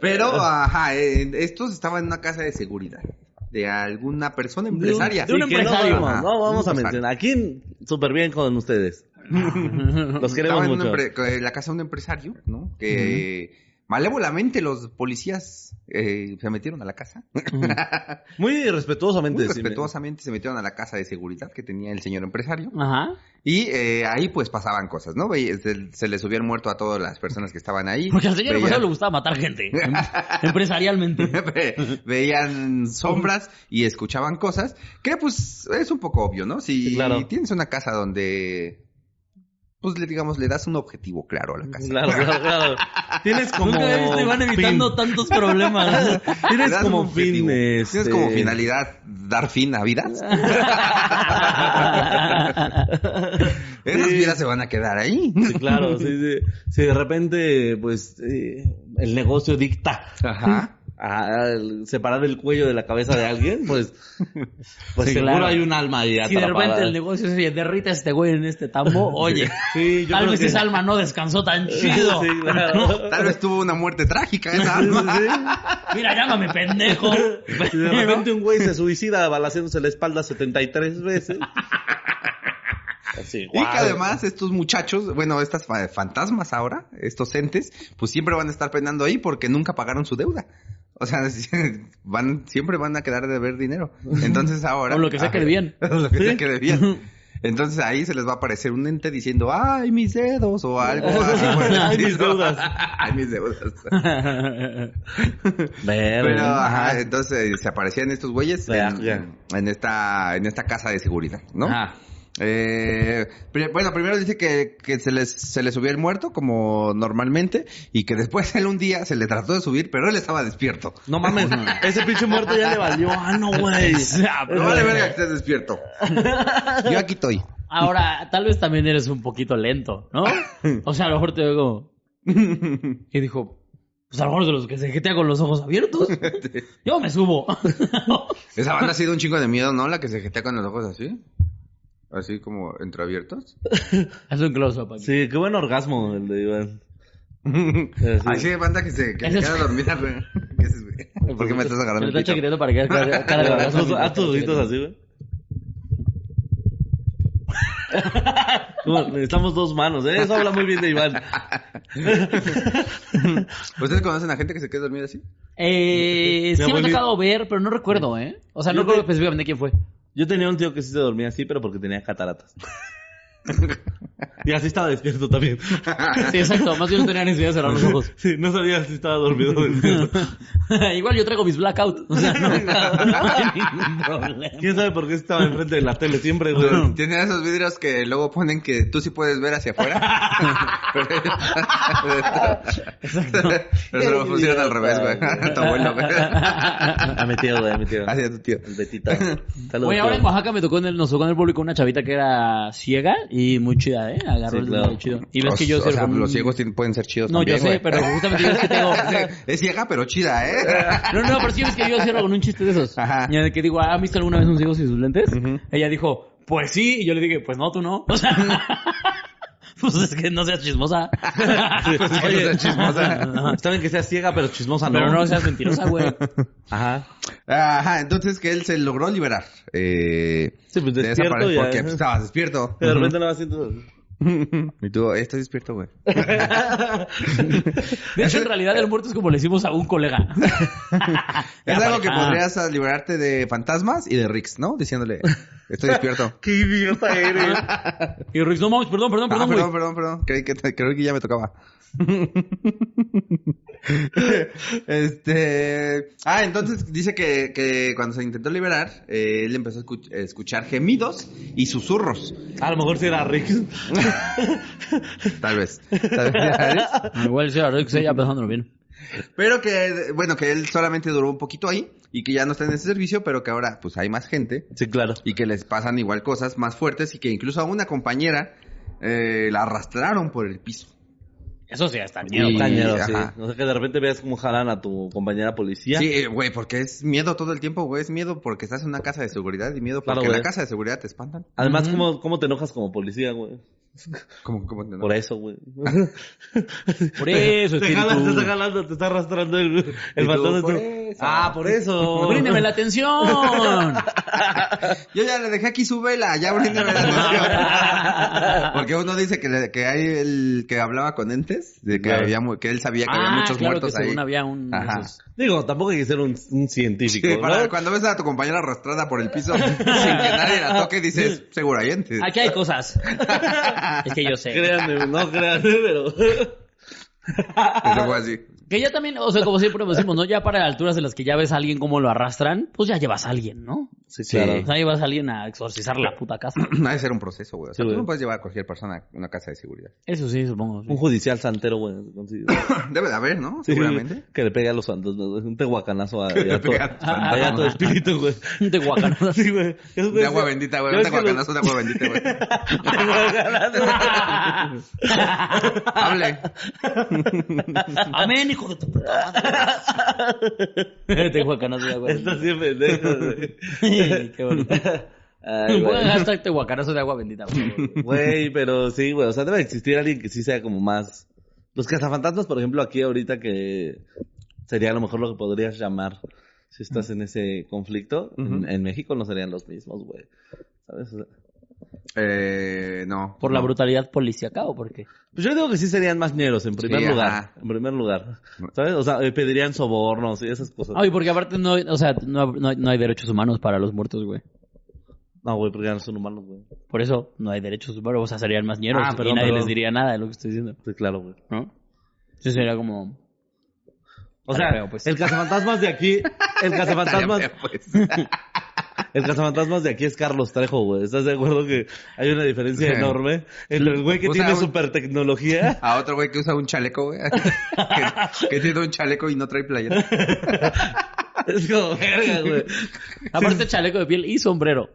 [SPEAKER 2] Pero, ajá, eh, estos estaban en una casa de seguridad. De alguna persona empresaria.
[SPEAKER 3] de un empresario.
[SPEAKER 2] Ajá,
[SPEAKER 4] no vamos a mencionar. Aquí, súper bien con ustedes. Los queremos mucho.
[SPEAKER 2] en la casa de un empresario, ¿no? Que malévolamente los policías eh, se metieron a la casa.
[SPEAKER 4] Muy respetuosamente.
[SPEAKER 2] Muy
[SPEAKER 4] sí,
[SPEAKER 2] respetuosamente se metieron a la casa de seguridad que tenía el señor empresario.
[SPEAKER 3] Ajá.
[SPEAKER 2] Y eh, ahí pues pasaban cosas, ¿no? Se, se le subía el muerto a todas las personas que estaban ahí.
[SPEAKER 3] Porque al señor
[SPEAKER 2] Veían-
[SPEAKER 3] empresario le gustaba matar gente. em- empresarialmente.
[SPEAKER 2] Ve- veían sombras y escuchaban cosas que pues es un poco obvio, ¿no? Si
[SPEAKER 4] Sí, claro.
[SPEAKER 2] tienes una casa donde pues le digamos le das un objetivo claro a la casa.
[SPEAKER 4] Claro, claro, claro. Tienes como.
[SPEAKER 3] Nunca visto Iván evitando
[SPEAKER 4] fin.
[SPEAKER 3] tantos problemas.
[SPEAKER 2] Le
[SPEAKER 4] Tienes como fin.
[SPEAKER 2] Tienes
[SPEAKER 4] este,
[SPEAKER 2] como finalidad dar fin a vidas. Esas
[SPEAKER 4] Sí.
[SPEAKER 2] vidas se van a quedar ahí.
[SPEAKER 4] Sí, claro, sí, sí. Si de repente, pues, eh, el negocio dicta
[SPEAKER 2] Ajá.
[SPEAKER 4] A, a separar el cuello de la cabeza de alguien, pues, pues
[SPEAKER 3] Sí,
[SPEAKER 4] seguro
[SPEAKER 3] claro.
[SPEAKER 4] hay un alma ahí
[SPEAKER 3] Si de repente el negocio se derrite a este güey en este tambo, oye,
[SPEAKER 4] Sí, yo
[SPEAKER 3] tal
[SPEAKER 4] creo
[SPEAKER 3] vez
[SPEAKER 4] que-
[SPEAKER 3] esa alma no descansó tan chido.
[SPEAKER 4] Sí, claro.
[SPEAKER 2] Tal vez tuvo una muerte trágica esa alma.
[SPEAKER 3] Mira, llámame pendejo.
[SPEAKER 4] Si de repente un güey se suicida balaciéndose la espalda 73 veces. Así,
[SPEAKER 2] Y que además estos muchachos, bueno, estas fa- fantasmas ahora, estos entes, pues siempre van a estar penando ahí porque nunca pagaron su deuda. O sea, van, siempre van a quedar de ver dinero. Entonces ahora...
[SPEAKER 3] O lo que sea que debían.
[SPEAKER 2] O lo que sea que debían. Entonces ahí se les va a aparecer un ente diciendo, ay, mis dedos, o algo así.
[SPEAKER 4] Ay, mis deudas.
[SPEAKER 2] ay, mis deudas. Pero, ajá, entonces se aparecían estos güeyes en esta, en esta casa de seguridad, ¿no?
[SPEAKER 3] Ajá.
[SPEAKER 2] Eh, bueno, primero dice que, que se les se le subió el muerto como normalmente y que después él un día se le trató de subir, pero él estaba despierto.
[SPEAKER 4] No mames, ese pinche muerto ya le valió. Ah, no, güey.
[SPEAKER 2] No vale verga que estés despierto. Yo aquí estoy.
[SPEAKER 3] Ahora, tal vez también eres un poquito lento, ¿no? O sea, a lo mejor te veo como... Y dijo, pues a lo mejor de los que se jetea con los ojos abiertos. Yo me subo.
[SPEAKER 2] Esa banda ha sido un chingo de miedo, ¿no? La que se jetea con los ojos así. Así como entreabiertos.
[SPEAKER 3] Haz un close-up aquí.
[SPEAKER 4] Sí, qué buen orgasmo el de Iván. Sí.
[SPEAKER 2] Así hay banda que se, que queda dormida, güey. ¿Qué haces, güey? ¿Por qué me estás agarrando
[SPEAKER 3] Me está para que vez
[SPEAKER 4] Haz tus- haz tus ojitos así, güey. Necesitamos dos manos, ¿eh? Eso habla muy bien de Iván.
[SPEAKER 2] ¿Ustedes conocen a gente que se queda dormida así?
[SPEAKER 3] Eh, sí me ha tocado ver, pero no recuerdo, ¿eh? O sea, no recuerdo
[SPEAKER 4] te-
[SPEAKER 3] específicamente quién fue.
[SPEAKER 4] Yo tenía un tío que sí se dormía así, pero porque tenía cataratas. Y así estaba despierto también.
[SPEAKER 3] Sí, exacto. Más bien no tenía necesidad de cerrar los ojos.
[SPEAKER 4] Sí, no sabía si estaba dormido o despierto.
[SPEAKER 3] Igual yo traigo mis blackout. O sea, no, no hay ningún problema.
[SPEAKER 4] ¿Quién sabe por qué estaba enfrente de la tele siempre, güey?
[SPEAKER 2] Tienen esos vidrios que luego ponen que tú sí puedes ver hacia afuera. Pero lo pusieron al revés, güey. Tu abuelo, güey.
[SPEAKER 4] A mi tío, güey, a mi tío.
[SPEAKER 2] Hacia tu tío.
[SPEAKER 4] El Betito. Saludos,
[SPEAKER 3] Oye, ahora en. Oaxaca me tocó en el, nos tocó en el público una chavita que era ciega y muy chida, ¿eh? Agarró
[SPEAKER 4] Sí,
[SPEAKER 3] el
[SPEAKER 4] claro.
[SPEAKER 3] chido. Y ves
[SPEAKER 2] O-
[SPEAKER 3] que yo
[SPEAKER 2] o sea,
[SPEAKER 3] con un-
[SPEAKER 2] los ciegos pueden ser chidos
[SPEAKER 3] No,
[SPEAKER 2] también,
[SPEAKER 3] yo sé, pero justamente yo es que tengo...
[SPEAKER 2] Es ciega, pero chida, ¿eh?
[SPEAKER 3] No, no, pero sí ves que yo cierro con un chiste de esos.
[SPEAKER 2] Ajá.
[SPEAKER 3] Y de que digo, ¿ha visto alguna vez un ciego sin sus lentes? Ella dijo, pues sí. Y yo le dije, pues no, tú no. O sea, pues es que no seas chismosa.
[SPEAKER 2] Pues
[SPEAKER 4] Oye,
[SPEAKER 2] no seas chismosa.
[SPEAKER 4] Está bien que sea ciega, pero chismosa no.
[SPEAKER 3] Pero no seas mentirosa, güey.
[SPEAKER 4] Ajá.
[SPEAKER 2] Ajá, entonces que él se logró liberar. Eh,
[SPEAKER 4] Sí, pues
[SPEAKER 2] de esa
[SPEAKER 4] despierto
[SPEAKER 2] pared
[SPEAKER 4] ya.
[SPEAKER 2] Porque pues, estabas despierto.
[SPEAKER 4] De repente no va haciendo...
[SPEAKER 2] Y tú, "Eh, estoy despierto, güey.
[SPEAKER 3] De hecho, en realidad el muerto es como le decimos a un colega.
[SPEAKER 2] Es algo que podrías liberarte de fantasmas y de Rix, ¿no? Diciéndole, estoy despierto.
[SPEAKER 4] ¡Qué idiota eres!
[SPEAKER 3] Y Rick, no mames, perdón, perdón,
[SPEAKER 2] Ah,
[SPEAKER 3] perdón,
[SPEAKER 2] perdón, perdón, perdón. Creí que, creí que ya me tocaba. este. Ah, entonces dice que, que cuando se intentó liberar, eh, él empezó a escuch- a escuchar gemidos y susurros.
[SPEAKER 4] A lo mejor si era Rick.
[SPEAKER 2] Tal vez. Tal vez.
[SPEAKER 3] Igual Rick, sí, ya pensándolo bien.
[SPEAKER 2] Pero que, bueno, que él solamente duró un poquito ahí y que ya no está en ese servicio, pero que ahora pues hay más gente
[SPEAKER 4] Sí, claro.
[SPEAKER 2] y que les pasan igual cosas más fuertes y que incluso a una compañera eh, la arrastraron por el piso.
[SPEAKER 3] Eso sí, está
[SPEAKER 2] Y-
[SPEAKER 3] miedo. güey.
[SPEAKER 4] Tañero, sí.
[SPEAKER 2] ajá.
[SPEAKER 4] O sea, que de repente veas cómo jalan a tu compañera policía.
[SPEAKER 2] Sí, eh, güey, porque es miedo todo el tiempo, güey. Es miedo porque estás en una casa de seguridad y miedo porque
[SPEAKER 4] Claro,
[SPEAKER 2] en la casa de seguridad te espantan.
[SPEAKER 4] Además, ¿cómo, ¿cómo te enojas como policía, güey?
[SPEAKER 2] ¿Cómo, cómo te
[SPEAKER 4] Por eso, güey.
[SPEAKER 3] Por eso,
[SPEAKER 4] te, jalas, te está jalando, te está arrastrando el, el
[SPEAKER 2] tú,
[SPEAKER 4] fantasma. Ah, por eso.
[SPEAKER 3] Bríndeme la atención.
[SPEAKER 2] Yo ya le dejé aquí su vela, ya bríndeme la atención. Porque uno dice que, le- que hay el que hablaba con entes, de que,
[SPEAKER 4] Claro.
[SPEAKER 2] había, que él sabía que había
[SPEAKER 3] Ah,
[SPEAKER 2] muchos
[SPEAKER 3] claro
[SPEAKER 2] muertos
[SPEAKER 3] que
[SPEAKER 2] ahí.
[SPEAKER 3] según había un... de
[SPEAKER 2] Ajá.
[SPEAKER 3] esos.
[SPEAKER 4] Digo, tampoco hay que ser un, un científico,
[SPEAKER 2] Sí,
[SPEAKER 4] ¿no?
[SPEAKER 2] para- cuando ves a tu compañera arrastrada por el piso sin que nadie la toque, dices, seguro hay entes.
[SPEAKER 3] Aquí hay cosas. es que yo sé.
[SPEAKER 4] Créanme, no créanme, pero...
[SPEAKER 2] Eso fue así.
[SPEAKER 3] Que ya también, o sea, como siempre decimos, ¿no? Ya para alturas en las que ya ves a alguien cómo lo arrastran, pues ya llevas a alguien, ¿no?
[SPEAKER 4] Sí,
[SPEAKER 2] Sí.
[SPEAKER 4] claro.
[SPEAKER 3] O sea, llevas a alguien a exorcizar la puta casa.
[SPEAKER 2] Ha de ser un proceso, güey. O sea,
[SPEAKER 4] Sí,
[SPEAKER 2] tú
[SPEAKER 4] güey.
[SPEAKER 2] no puedes llevar a cualquier persona a una casa de seguridad.
[SPEAKER 3] Eso sí, supongo. sí.
[SPEAKER 4] Un judicial santero, güey.
[SPEAKER 2] Debe de haber, ¿no?
[SPEAKER 4] Sí,
[SPEAKER 2] Seguramente.
[SPEAKER 4] Que le pegue a los santos, ¿no? un tehuacanazo a,
[SPEAKER 2] le
[SPEAKER 4] a, todo,
[SPEAKER 2] pegue a los
[SPEAKER 4] a, todo espíritu, güey.
[SPEAKER 3] De guacanadas.
[SPEAKER 4] Sí, güey.
[SPEAKER 2] De agua bendita, güey. Un tehuacanazo de agua bendita, güey.
[SPEAKER 4] Tehuacanazo.
[SPEAKER 2] Hable.
[SPEAKER 3] Amén, hijo de tu puta madre. Te guacanazo de agua.
[SPEAKER 4] Bien pendejo, güey.
[SPEAKER 3] Qué bonito.
[SPEAKER 4] Ay, güey.
[SPEAKER 3] tehuacanazo de agua bendita, favor.
[SPEAKER 4] Güey, pero sí, güey. O sea, debe existir alguien que sí sea como más. Los cazafantasmas, por ejemplo, aquí ahorita que sería a lo mejor lo que podrías llamar si estás en ese conflicto. en, en México no serían los mismos, güey. ¿Sabes? O sea,
[SPEAKER 2] Eh, no.
[SPEAKER 3] ¿Por la brutalidad policíaca o por qué?
[SPEAKER 4] Pues yo digo que sí serían más ñeros, en primer
[SPEAKER 2] Sí,
[SPEAKER 4] lugar.
[SPEAKER 2] ajá.
[SPEAKER 4] En primer lugar. ¿Sabes? O sea, eh, pedirían sobornos y esas cosas.
[SPEAKER 3] Ay, porque aparte no, o sea, no, no hay- no hay derechos humanos para los muertos, güey.
[SPEAKER 4] No, güey, porque ya no son humanos, güey.
[SPEAKER 3] Por eso no hay derechos humanos, o sea, serían más ñeros
[SPEAKER 4] Ah,
[SPEAKER 3] y nadie
[SPEAKER 4] perdón.
[SPEAKER 3] les diría nada de lo que estoy diciendo,
[SPEAKER 4] Sí, claro, güey.
[SPEAKER 3] ¿no? Eso sería como...
[SPEAKER 4] O sea,
[SPEAKER 3] feo, pues.
[SPEAKER 4] el cazafantasmas de aquí, el cazafantasmas,
[SPEAKER 2] feo, pues.
[SPEAKER 4] el cazafantasmas de aquí es Carlos Trejo, güey. ¿Estás de acuerdo que hay una diferencia enorme entre el güey que tiene
[SPEAKER 2] un-
[SPEAKER 4] super tecnología?
[SPEAKER 2] A otro güey que usa un chaleco, güey. que, que tiene un chaleco y no trae playera.
[SPEAKER 4] Es como, verga, güey.
[SPEAKER 3] Aparte chaleco de piel y sombrero.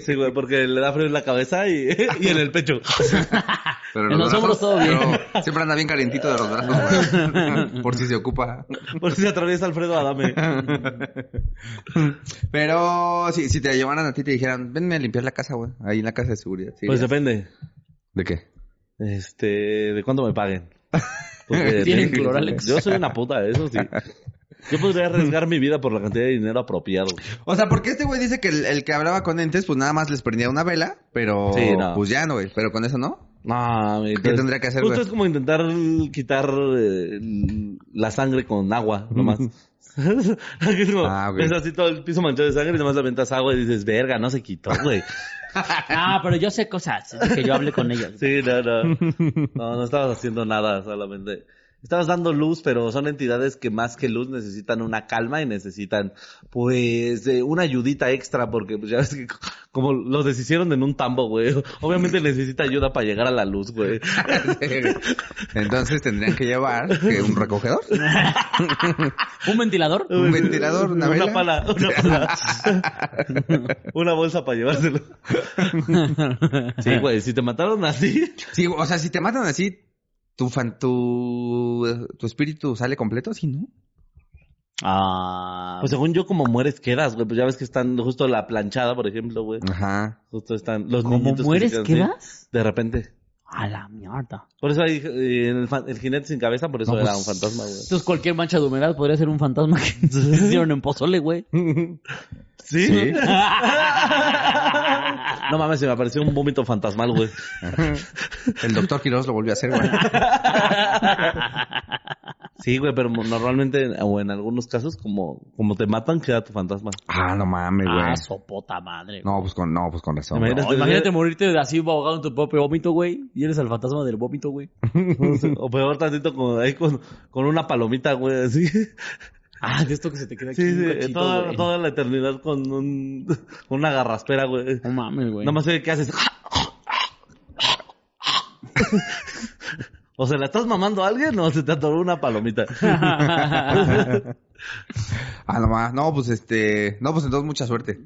[SPEAKER 2] Sí.
[SPEAKER 4] Güey, porque le da frío en la cabeza y, y en el pecho.
[SPEAKER 2] Pero
[SPEAKER 3] En los hombros todo bien.
[SPEAKER 2] pero siempre anda bien calientito de los brazos, güey. Por si se ocupa.
[SPEAKER 4] Por si se atraviesa Alfredo Adame.
[SPEAKER 2] Pero si, si te llevaran a ti y te dijeran, venme a limpiar la casa, güey. Ahí en la casa de seguridad. ¿sí
[SPEAKER 4] Pues depende.
[SPEAKER 2] ¿De qué?
[SPEAKER 4] Este, de cuánto me paguen. Porque-
[SPEAKER 3] Tienen Cloralex.
[SPEAKER 4] Yo soy una puta, eso sí. Yo podría arriesgar mi vida por la cantidad de dinero apropiado.
[SPEAKER 2] O sea, porque este güey dice que el, el que hablaba con entes, pues nada más les prendía una vela, pero
[SPEAKER 4] Sí, no.
[SPEAKER 2] pues ya no, güey. Pero con eso no.
[SPEAKER 4] No, mi-
[SPEAKER 2] ¿Qué tendría que hacer,
[SPEAKER 4] Justo
[SPEAKER 2] güey?
[SPEAKER 4] es como intentar quitar eh, la sangre con agua, nomás. Aquí es como,
[SPEAKER 2] Ah,
[SPEAKER 4] así todo el piso manchado de sangre y nomás le aventas agua y dices, verga, no se quitó, güey.
[SPEAKER 3] Ah, pero yo sé cosas. que yo hable con ellos.
[SPEAKER 4] Sí, no, no. No, no estabas haciendo nada, solamente. Estabas dando luz, pero son entidades que más que luz necesitan una calma y necesitan, pues, eh, una ayudita extra, porque pues ya ves que como los deshicieron en un tambo, güey. Obviamente necesita ayuda para llegar a la luz, güey.
[SPEAKER 2] Entonces tendrían que llevar ¿qué, un recogedor,
[SPEAKER 3] ¿Un ventilador?
[SPEAKER 2] un ventilador, una, vela.
[SPEAKER 4] pala, una pala. una bolsa para llevárselo. Sí, güey, si te mataron así.
[SPEAKER 2] Sí, o sea, si te matan así, tu fan, tu, tu espíritu sale completo, ¿sí, no?
[SPEAKER 3] Ah.
[SPEAKER 4] Pues según yo, como mueres, quedas, güey. Pues ya ves que están justo la planchada, por ejemplo, güey.
[SPEAKER 2] Ajá.
[SPEAKER 4] Justo están los
[SPEAKER 3] ¿Cómo
[SPEAKER 4] que
[SPEAKER 3] mueres,
[SPEAKER 4] quedan así,
[SPEAKER 3] quedas?
[SPEAKER 4] De repente.
[SPEAKER 3] A la mierda.
[SPEAKER 4] Por eso hay eh, el, jinete sin cabeza, por eso
[SPEAKER 2] No,
[SPEAKER 4] era
[SPEAKER 2] pues-
[SPEAKER 4] un fantasma, güey.
[SPEAKER 3] Entonces cualquier mancha de humedad podría ser un fantasma que se hicieron en pozole, güey.
[SPEAKER 4] ¿Sí?
[SPEAKER 2] Sí.
[SPEAKER 4] No mames, se me apareció un vómito fantasmal, güey.
[SPEAKER 2] El doctor Quiroz lo volvió a hacer, güey.
[SPEAKER 4] Sí, güey, pero normalmente, o en algunos casos, como, como te matan, queda tu fantasma.
[SPEAKER 2] Ah, no mames, güey.
[SPEAKER 3] ah, sopota madre.
[SPEAKER 2] No, pues con, no, pues con razón.
[SPEAKER 4] Imagínate-
[SPEAKER 3] No, imagínate morirte de así ahogado en tu propio vómito, güey. Y eres el fantasma del vómito, güey.
[SPEAKER 4] o peor tantito con, ahí con, con una palomita, güey, así.
[SPEAKER 3] Ah, de esto que se te queda aquí.
[SPEAKER 4] Sí,
[SPEAKER 3] un
[SPEAKER 4] sí,
[SPEAKER 3] cachito,
[SPEAKER 4] toda,
[SPEAKER 3] güey.
[SPEAKER 4] toda la eternidad con un, con una garraspera, güey.
[SPEAKER 3] No mames, güey.
[SPEAKER 4] Nada más sé qué haces. O se la estás mamando a alguien o se te atoró una palomita.
[SPEAKER 2] Ah, no más. No, pues este. No, pues entonces mucha suerte.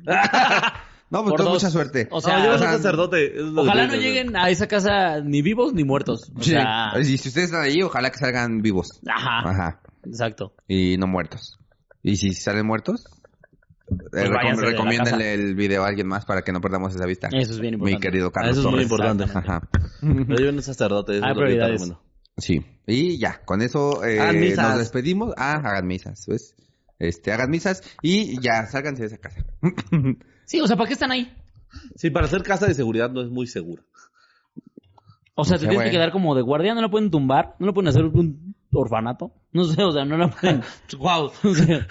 [SPEAKER 2] No, pues entonces mucha suerte.
[SPEAKER 3] O sea,
[SPEAKER 4] sea, yo
[SPEAKER 3] o
[SPEAKER 4] soy
[SPEAKER 3] sea,
[SPEAKER 4] sacerdote.
[SPEAKER 3] Ojalá no lleguen a esa casa ni vivos ni muertos. O
[SPEAKER 2] Sí.
[SPEAKER 3] sea,
[SPEAKER 2] Y si ustedes están ahí, ojalá que salgan vivos.
[SPEAKER 3] ajá,
[SPEAKER 2] Ajá.
[SPEAKER 3] exacto.
[SPEAKER 2] Y no muertos. Y si salen muertos,
[SPEAKER 3] Pues
[SPEAKER 2] recom-
[SPEAKER 3] de la
[SPEAKER 2] recomiéndenle el video a alguien más para que no perdamos esa vista.
[SPEAKER 3] Eso es bien
[SPEAKER 2] Mi
[SPEAKER 3] importante.
[SPEAKER 2] querido Carlos
[SPEAKER 4] Eso es muy importante.
[SPEAKER 2] Ajá.
[SPEAKER 4] Pero yo no sacerdote. Eso lo
[SPEAKER 3] prioridades.
[SPEAKER 2] Sí. Y ya, con eso eh, nos despedimos. Ah, hagan misas, ¿ves? Este, hagan misas y ya, sálganse de esa casa.
[SPEAKER 3] Sí, o sea, ¿para qué están ahí?
[SPEAKER 4] Sí, para hacer casa de seguridad no es muy segura.
[SPEAKER 3] O sea,
[SPEAKER 2] No
[SPEAKER 3] te
[SPEAKER 2] sé,
[SPEAKER 3] tienes que quedar como de guardia, no la pueden tumbar, no la pueden hacer un orfanato. No sé, o sea, no la pueden.
[SPEAKER 4] Wow.
[SPEAKER 3] O sea.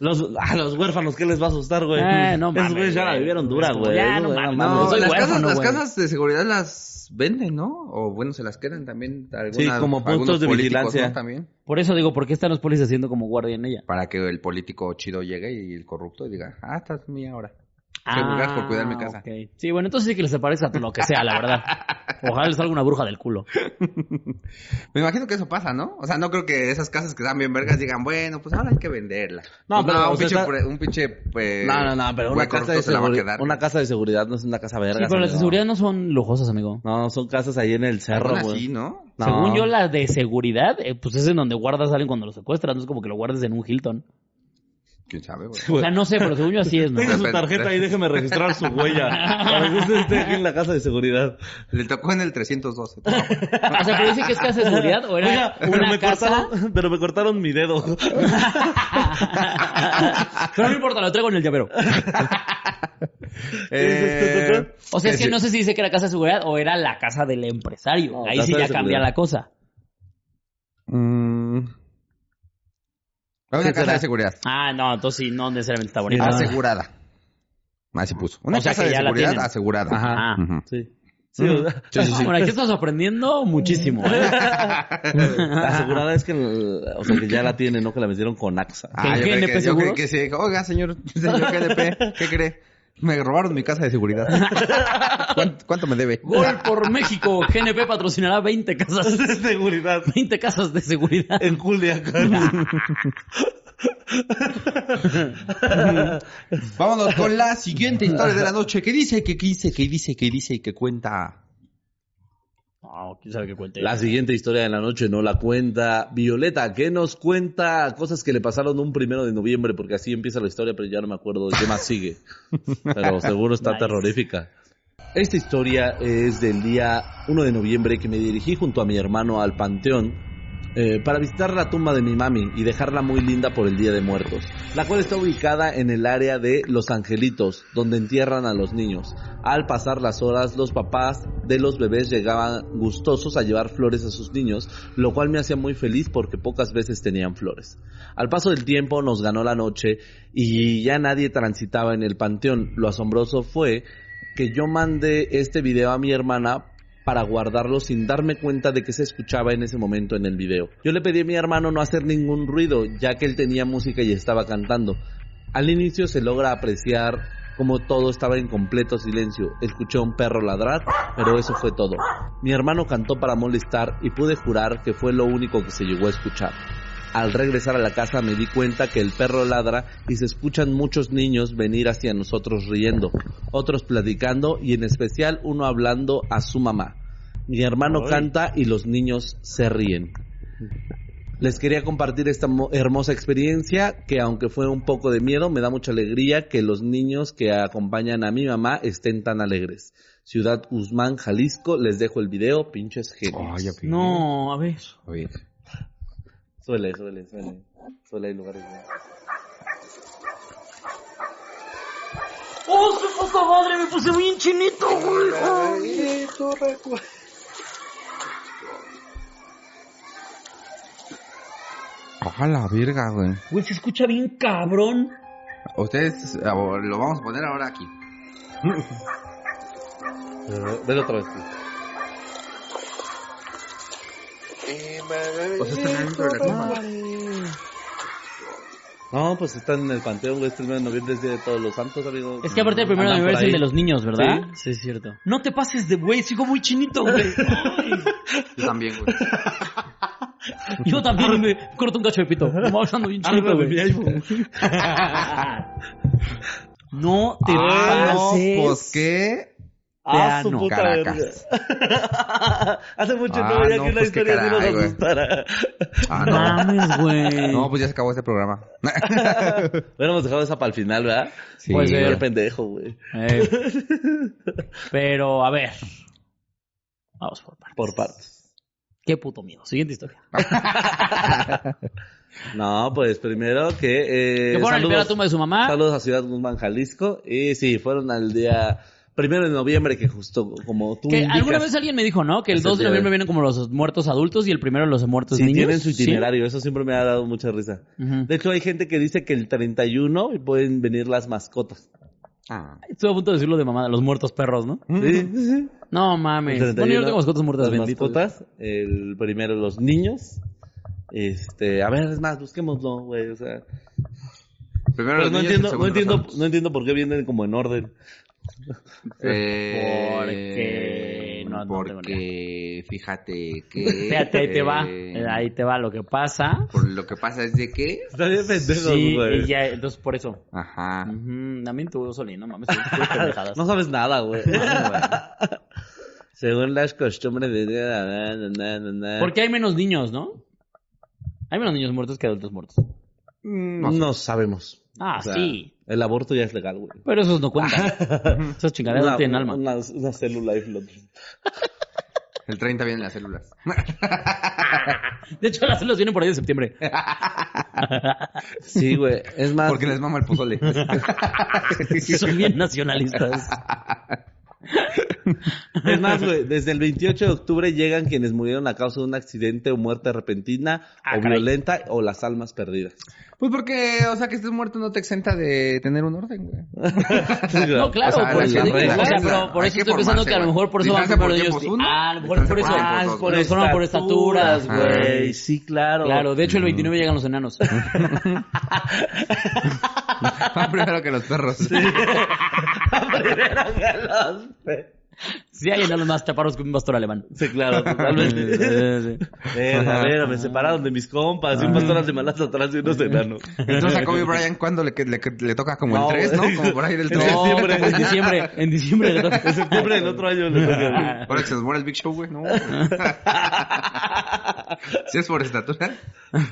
[SPEAKER 4] Los, a los huérfanos, ¿qué les va a asustar, güey?
[SPEAKER 3] Eh, no
[SPEAKER 4] Esos
[SPEAKER 3] mames,
[SPEAKER 4] güeyes ya la vivieron dura, güey.
[SPEAKER 3] ya, no mames,
[SPEAKER 2] No,
[SPEAKER 3] soy
[SPEAKER 2] las,
[SPEAKER 3] huérfano,
[SPEAKER 2] casas, las casas de seguridad las venden, ¿no? O bueno, se las quedan también. Algunas,
[SPEAKER 4] Sí, como puntos
[SPEAKER 2] algunos
[SPEAKER 4] de vigilancia.
[SPEAKER 2] ¿no? También.
[SPEAKER 3] por eso digo, ¿por qué están los policías haciendo como guardia en ella?
[SPEAKER 2] Para que el político chido llegue y el corrupto diga, ah, esta es mía ahora. Vulgar por cuidar mi casa.
[SPEAKER 3] Ah, ok. Sí, bueno, entonces sí que les aparezca lo que sea, la verdad. Ojalá les salga una bruja del culo.
[SPEAKER 2] Me imagino que eso pasa, ¿no? O sea, no creo que esas casas que dan bien vergas digan, bueno, pues ahora hay que venderla.
[SPEAKER 4] No,
[SPEAKER 2] Pues
[SPEAKER 4] pero,
[SPEAKER 2] un,
[SPEAKER 4] o sea,
[SPEAKER 2] pinche,
[SPEAKER 4] está-
[SPEAKER 2] pre- un pinche, pues,
[SPEAKER 4] No, no, no, pero una casa, de
[SPEAKER 2] se la va a
[SPEAKER 4] seguridad,
[SPEAKER 2] quedar.
[SPEAKER 4] una casa de seguridad no es una casa verga.
[SPEAKER 3] Sí, pero las de seguridad no son lujosas, amigo.
[SPEAKER 4] No, son casas ahí en el cerro, güey.
[SPEAKER 2] sí, ¿no?
[SPEAKER 4] No.
[SPEAKER 3] Según yo, la de seguridad, eh, pues es en donde guardas a alguien cuando lo secuestran. No es como que lo guardes en un Hilton.
[SPEAKER 2] ¿Quién sabe, güey?
[SPEAKER 3] O sea, no sé, pero según yo así es, ¿no?
[SPEAKER 4] Tenga su tarjeta y déjeme registrar su huella. Para que usted esté aquí en la casa de seguridad.
[SPEAKER 2] Le tocó en el 312.
[SPEAKER 3] O sea, pero dice que es casa de seguridad o era
[SPEAKER 4] Oiga, pero
[SPEAKER 3] una
[SPEAKER 4] me,
[SPEAKER 3] casa.
[SPEAKER 4] cortaron, pero me cortaron mi dedo.
[SPEAKER 3] pero no importa, lo traigo en el llavero.
[SPEAKER 2] Eh,
[SPEAKER 3] O sea, es que
[SPEAKER 2] sí.
[SPEAKER 3] no sé si dice que era casa de seguridad o era la casa del empresario.
[SPEAKER 4] No,
[SPEAKER 3] Ahí sí ya cambia la cosa.
[SPEAKER 2] Mm. Una
[SPEAKER 4] ¿Qué
[SPEAKER 2] casa
[SPEAKER 4] será?
[SPEAKER 2] de seguridad.
[SPEAKER 3] Ah, no, entonces sí, no necesariamente está bonito.
[SPEAKER 4] Ah.
[SPEAKER 2] Asegurada. Así puso. Una
[SPEAKER 3] O sea,
[SPEAKER 2] casa
[SPEAKER 3] que
[SPEAKER 2] de
[SPEAKER 3] ya la
[SPEAKER 2] seguridad
[SPEAKER 3] tienen.
[SPEAKER 2] asegurada.
[SPEAKER 3] Ajá.
[SPEAKER 2] Ujú.
[SPEAKER 4] Sí. Sí, o sea,
[SPEAKER 2] Sí, sí, sí.
[SPEAKER 3] Bueno, aquí estamos aprendiendo muchísimo. ¿eh?
[SPEAKER 4] la asegurada es que, el- o sea, que ya la tiene, no que la metieron con AXA.
[SPEAKER 2] Ah,
[SPEAKER 3] ¿El
[SPEAKER 2] yo creí
[SPEAKER 3] GNP
[SPEAKER 2] que, yo creí que sí. Oiga, señor, señor GNP, ¿qué cree? Me robaron mi casa de seguridad. ¿Cuánto, cuánto me debe?
[SPEAKER 3] Gol por México. GNP patrocinará 20 casas.
[SPEAKER 4] de seguridad
[SPEAKER 3] 20 casas de seguridad.
[SPEAKER 4] en Culiacán.
[SPEAKER 2] Vámonos con la siguiente historia de la noche. ¿Qué dice? ¿Qué dice? ¿Qué dice? ¿Qué dice? ¿Y qué cuenta?
[SPEAKER 3] No, quién sabe qué cuente.
[SPEAKER 4] La siguiente historia de la noche no la cuenta Violeta, que nos cuenta cosas que le pasaron un primero de noviembre, porque así empieza la historia, pero ya no me acuerdo de qué más sigue. Pero seguro está
[SPEAKER 3] Nice.
[SPEAKER 4] terrorífica. Esta historia es del día 1 de noviembre que me dirigí junto a mi hermano al panteón eh, para visitar la tumba de mi mami y dejarla muy linda por el Día de Muertos, la cual está ubicada en el área de Los Angelitos, donde entierran a los niños. Al pasar las horas, los papás de los bebés llegaban gustosos a llevar flores a sus niños, lo cual me hacía muy feliz porque pocas veces tenían flores. Al paso del tiempo nos ganó la noche y ya nadie transitaba en el panteón. Lo asombroso fue que yo mandé este video a mi hermana para guardarlo sin darme cuenta de que se escuchaba en ese momento en el video. Yo le pedí a mi hermano no hacer ningún ruido, ya que él tenía música y estaba cantando. Al inicio se logra apreciar como todo estaba en completo silencio. Escuché a un perro ladrar, pero eso fue todo. Mi hermano cantó para molestar y pude jurar que fue lo único que se llegó a escuchar. Al regresar a la casa me di cuenta que el perro ladra y se escuchan muchos niños venir hacia nosotros riendo, otros platicando y en especial uno hablando a su mamá. Mi hermano
[SPEAKER 5] Ay.
[SPEAKER 4] canta y los niños se ríen. Les quería compartir esta mo- hermosa experiencia que aunque fue un poco de miedo, me da mucha alegría que los niños que acompañan a mi mamá estén tan alegres. Ciudad Guzmán, Jalisco, les dejo el video, pinches genios.
[SPEAKER 2] Ay, ya vi.
[SPEAKER 3] No, a ver.
[SPEAKER 4] Suele, suele, suele. Suele hay lugares. ¿no?
[SPEAKER 3] ¡Oh, su puta madre! Me puse bien chinito, güey.
[SPEAKER 2] A la verga, güey.
[SPEAKER 3] Güey, se escucha bien cabrón.
[SPEAKER 2] Ustedes ah, lo vamos a poner ahora aquí.
[SPEAKER 4] Velo otra vez. tú.
[SPEAKER 2] O sea, están dentro de la tumba.
[SPEAKER 4] No, pues están en el panteón, güey. Este 1 de noviembre es Día de Todos los Santos, amigo.
[SPEAKER 3] Es que aparte el primero de
[SPEAKER 4] Andan
[SPEAKER 3] noviembre es el
[SPEAKER 4] ahí.
[SPEAKER 3] de los niños, ¿verdad?
[SPEAKER 4] Sí, sí, es cierto.
[SPEAKER 3] No te pases de güey, sigo muy chinito, güey.
[SPEAKER 2] Yo también, güey.
[SPEAKER 3] Yo también me corto un cacho de pito. Me voy ando bien chinito,
[SPEAKER 4] de
[SPEAKER 3] güey. No te
[SPEAKER 2] Ah, no,
[SPEAKER 3] pases.
[SPEAKER 2] pues qué.
[SPEAKER 4] Ah, su puta
[SPEAKER 2] Caracas.
[SPEAKER 4] verga. Hace mucho
[SPEAKER 2] Ah,
[SPEAKER 4] no veía
[SPEAKER 2] no,
[SPEAKER 4] que una
[SPEAKER 2] pues qué
[SPEAKER 4] historia así nos
[SPEAKER 2] caray,
[SPEAKER 4] asustara.
[SPEAKER 2] Ah, no.
[SPEAKER 3] Mames, güey.
[SPEAKER 2] No, pues ya se acabó este programa.
[SPEAKER 4] Hubiéramos dejado esa para el final, ¿verdad?
[SPEAKER 2] Sí,
[SPEAKER 3] ser.
[SPEAKER 4] Qué pendejo, güey.
[SPEAKER 3] Eh, pero, a ver. Vamos por partes.
[SPEAKER 4] Por partes.
[SPEAKER 3] Qué puto miedo. Siguiente historia.
[SPEAKER 4] No, pues primero que... Eh,
[SPEAKER 3] que fueron a
[SPEAKER 4] saludos,
[SPEAKER 3] tumba de su mamá.
[SPEAKER 4] saludos a Ciudad Guzmán, Jalisco. Y sí, fueron al día primero de noviembre, que justo como tú
[SPEAKER 3] Que
[SPEAKER 4] indicas,
[SPEAKER 3] alguna vez alguien me dijo, ¿no? Que el
[SPEAKER 4] Ese
[SPEAKER 3] 2 de noviembre vienen como los muertos adultos y el primero los muertos
[SPEAKER 4] sí,
[SPEAKER 3] niños.
[SPEAKER 4] tienen su
[SPEAKER 3] Sí.
[SPEAKER 4] itinerario. Eso siempre me ha dado mucha risa. De hecho, hay gente que dice que el 31 pueden venir las mascotas.
[SPEAKER 2] Ah.
[SPEAKER 3] Estuve a punto de decirlo de mamá, los muertos perros, ¿no?
[SPEAKER 4] Sí, sí, sí.
[SPEAKER 3] No
[SPEAKER 4] El
[SPEAKER 3] mames.
[SPEAKER 4] 31,
[SPEAKER 3] Bueno, yo no tengo mascotas muertas,
[SPEAKER 4] las
[SPEAKER 3] bendito.
[SPEAKER 4] mascotas, el primero los niños. Este, a ver, es más, busquémoslo, güey, o sea.
[SPEAKER 2] Primero los
[SPEAKER 4] no
[SPEAKER 2] niños,
[SPEAKER 4] entiendo,
[SPEAKER 2] el
[SPEAKER 4] no entiendo, no entiendo por qué vienen como en orden.
[SPEAKER 2] Eh,
[SPEAKER 3] Porque- no,
[SPEAKER 2] porque fíjate que
[SPEAKER 3] Fíjate, ahí te va.
[SPEAKER 2] eh,
[SPEAKER 3] Ahí te va lo que pasa.
[SPEAKER 2] por lo que pasa es de que
[SPEAKER 4] Está bien pendejo,
[SPEAKER 3] Sí,
[SPEAKER 4] güey.
[SPEAKER 3] y ya, entonces por eso.
[SPEAKER 2] ajá
[SPEAKER 3] También tuve solín, no mames.
[SPEAKER 4] No sabes nada, güey. Según las costumbres de... na, na, na, na, na.
[SPEAKER 3] Porque hay menos niños, ¿no? Hay menos niños muertos que adultos muertos.
[SPEAKER 4] No sabemos.
[SPEAKER 3] Ah,
[SPEAKER 4] O sea,
[SPEAKER 3] sí.
[SPEAKER 4] El aborto ya es legal, güey.
[SPEAKER 3] Pero esos no cuentan. Esas chingaderas no tienen alma.
[SPEAKER 4] Una, una célula y flot.
[SPEAKER 2] el 30 vienen las células
[SPEAKER 3] De hecho, las células vienen por ahí de septiembre.
[SPEAKER 4] Sí, güey. Es más...
[SPEAKER 2] porque les mama el pozole
[SPEAKER 3] Son bien nacionalistas.
[SPEAKER 4] Es más, güey, desde el 28 de octubre llegan quienes murieron a causa de un accidente o muerte repentina
[SPEAKER 3] Ah,
[SPEAKER 4] o
[SPEAKER 3] caray.
[SPEAKER 4] violenta o las almas perdidas.
[SPEAKER 2] pues porque o sea que estés muerto no te exenta de tener un orden güey
[SPEAKER 3] No, claro,
[SPEAKER 2] O sea,
[SPEAKER 3] por eso
[SPEAKER 2] regla
[SPEAKER 3] o sea, pero por eso estoy pensando que a lo mejor por eso van
[SPEAKER 2] por
[SPEAKER 3] ellos. Ah, a lo mejor por eso.
[SPEAKER 2] por
[SPEAKER 3] Ah,
[SPEAKER 2] tiempos
[SPEAKER 3] por por estaturas, güey.
[SPEAKER 4] Sí, claro.
[SPEAKER 3] Claro, de hecho el 29 llegan los enanos.
[SPEAKER 2] Va primero que los perros
[SPEAKER 4] Primero que los pe-
[SPEAKER 3] Sí, hay enanos más chaparros que un pastor alemán.
[SPEAKER 4] Sí, claro, totalmente.
[SPEAKER 3] Sí, sí.
[SPEAKER 4] Ven, a ver, me separaron de mis compas y un pastor alemanas atrás y unos enanos.
[SPEAKER 2] entonces a Kobe Bryant cuando le, le, le toca como
[SPEAKER 4] No,
[SPEAKER 2] el 3
[SPEAKER 4] güey.
[SPEAKER 2] no como por ahí del
[SPEAKER 4] En
[SPEAKER 2] 3
[SPEAKER 3] No, en diciembre, en diciembre.
[SPEAKER 4] En septiembre del otro año le toca.
[SPEAKER 2] ahora que se nos muere el Big Show güey no si es por estatura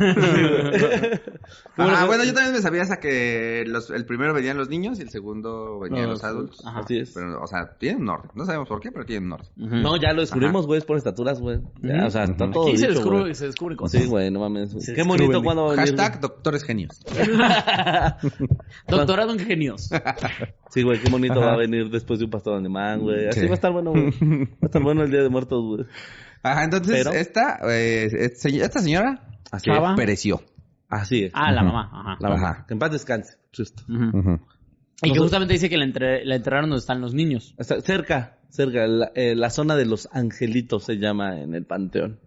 [SPEAKER 2] Ah, bueno, yo también me sabía esa que los, el primero venían los niños y el segundo venían
[SPEAKER 4] No,
[SPEAKER 2] los adultos.
[SPEAKER 3] Ajá.
[SPEAKER 4] Así es.
[SPEAKER 2] Pero, o sea, tienen un orden. No sabemos por qué, pero tienen un orden.
[SPEAKER 4] No, ya lo descubrimos, güey, es por estaturas, güey. O sea, está todo
[SPEAKER 3] Aquí se descubre,
[SPEAKER 4] güey.
[SPEAKER 3] se descubre cosas.
[SPEAKER 4] Sí, güey, no mames.
[SPEAKER 3] Se
[SPEAKER 4] Qué bonito cuando... va a venir-
[SPEAKER 2] Hashtag doctores genios.
[SPEAKER 3] Doctorado en genios.
[SPEAKER 4] Sí, güey, qué bonito va a venir después de un pastor alemán, güey. Así
[SPEAKER 2] Sí.
[SPEAKER 4] va a estar bueno, güey. Va a estar bueno el Día de Muertos, güey.
[SPEAKER 2] Ajá, entonces
[SPEAKER 4] Pero-
[SPEAKER 2] esta, eh, es- esta señora
[SPEAKER 4] Así
[SPEAKER 2] pereció.
[SPEAKER 4] Así es.
[SPEAKER 3] Ah, la mamá. Ajá.
[SPEAKER 4] La.
[SPEAKER 2] Ajá.
[SPEAKER 4] Que en paz descanse. Justo.
[SPEAKER 3] Y que justamente dice que la, entre- la enterraron donde están los niños.
[SPEAKER 4] Está cerca, cerca. La, eh, la zona de los angelitos se llama en el panteón.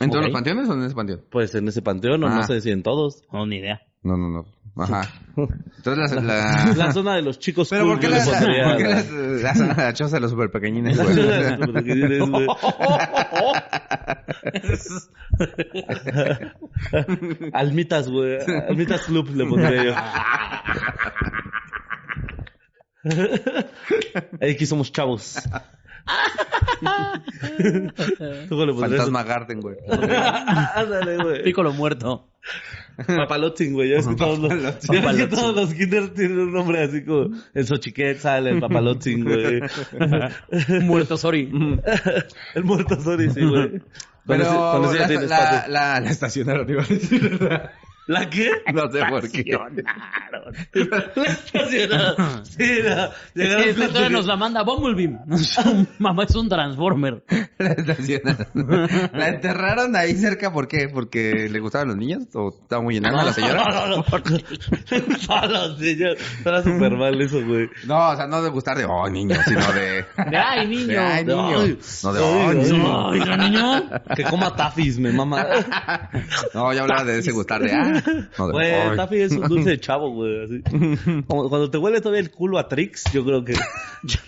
[SPEAKER 2] ¿En todos los panteones o en ese panteón?
[SPEAKER 4] Pues en ese panteón, o
[SPEAKER 2] Ah.
[SPEAKER 4] no sé si en todos.
[SPEAKER 3] No, ni idea.
[SPEAKER 2] No, no, no. Ajá. Entonces la... la...
[SPEAKER 4] La zona de los chicos
[SPEAKER 2] Pero
[SPEAKER 4] cool,
[SPEAKER 2] ¿por qué, la,
[SPEAKER 4] le pondría
[SPEAKER 2] ¿por qué
[SPEAKER 4] la-
[SPEAKER 2] zona de la choza de los super pequeñines?
[SPEAKER 4] la zona de los güey. Almitas, güey. Almitas Club le pondría yo. Aquí somos chavos.
[SPEAKER 2] Fantasma Garden, güey.
[SPEAKER 4] Ándale, güey.
[SPEAKER 3] Piccolo muerto.
[SPEAKER 4] Papalotzin, güey. Ya ves que todos los, ya ves que
[SPEAKER 3] Papalotzin.
[SPEAKER 4] todos los kinders tienen un nombre así como el Xochiquetzal, el Papalotzin, güey.
[SPEAKER 3] Muerto, sorry.
[SPEAKER 4] el muerto Sori, sí, güey.
[SPEAKER 2] Pero
[SPEAKER 4] ya
[SPEAKER 2] la, la, la, la estacionaron, iba a decir.
[SPEAKER 4] ¿La qué?
[SPEAKER 2] No sé por qué.
[SPEAKER 4] La estacionaron. Sí. Llegaron su-
[SPEAKER 3] nos la manda Bumblebee. Mamá es un Transformer.
[SPEAKER 2] La estacionaron. La enterraron ahí cerca, ¿por qué? ¿Porque le gustaban los niños? ¿O estaba muy enana la señora?
[SPEAKER 4] No, no, no. Solo, señor. Era súper mal eso, güey.
[SPEAKER 2] No, o sea, no de gustar de, oh, niño, sino de...
[SPEAKER 3] De ay, niño.
[SPEAKER 2] de, ay, niño.
[SPEAKER 4] Ay.
[SPEAKER 2] No de, oh, niño.
[SPEAKER 3] Ay, ¿no, niño.
[SPEAKER 4] Que coma tafis, me mama.
[SPEAKER 2] No, yo hablaba de ese gustar de, ah,
[SPEAKER 4] Güey,
[SPEAKER 2] ay.
[SPEAKER 4] Taffy es un dulce de chavo, güey. así. Como cuando te huele todavía el culo a Trix, yo creo que.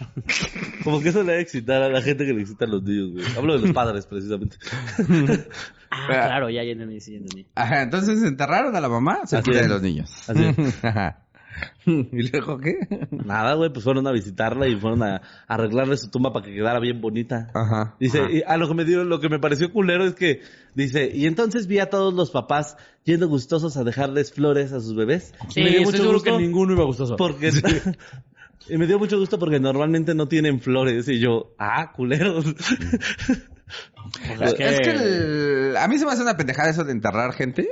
[SPEAKER 4] Como que eso le va a excitar a la gente que le excita a los niños, güey. Hablo de los padres, precisamente.
[SPEAKER 3] Ah, claro, ya, ya entendí, sí, entendí.
[SPEAKER 2] Ajá, entonces enterraron a la mamá
[SPEAKER 4] es.
[SPEAKER 2] de los niños.
[SPEAKER 4] Así es.
[SPEAKER 2] Ajá. ¿Y luego qué?
[SPEAKER 4] Nada, güey, pues fueron a visitarla y fueron a arreglarle su tumba para que quedara bien bonita.
[SPEAKER 2] Ajá.
[SPEAKER 4] Dice,
[SPEAKER 2] ajá.
[SPEAKER 4] y a lo que me dio, lo que me pareció culero es que dice, y entonces vi a todos los papás yendo gustosos a dejarles flores a sus bebés.
[SPEAKER 3] Sí,
[SPEAKER 4] me dio mucho
[SPEAKER 3] seguro
[SPEAKER 4] gusto
[SPEAKER 3] que ninguno iba gustoso.
[SPEAKER 4] porque y me dio mucho gusto porque normalmente no tienen flores y yo, ah, culeros.
[SPEAKER 3] Pues
[SPEAKER 2] Es que el- a mí se me hace una pendejada eso de enterrar gente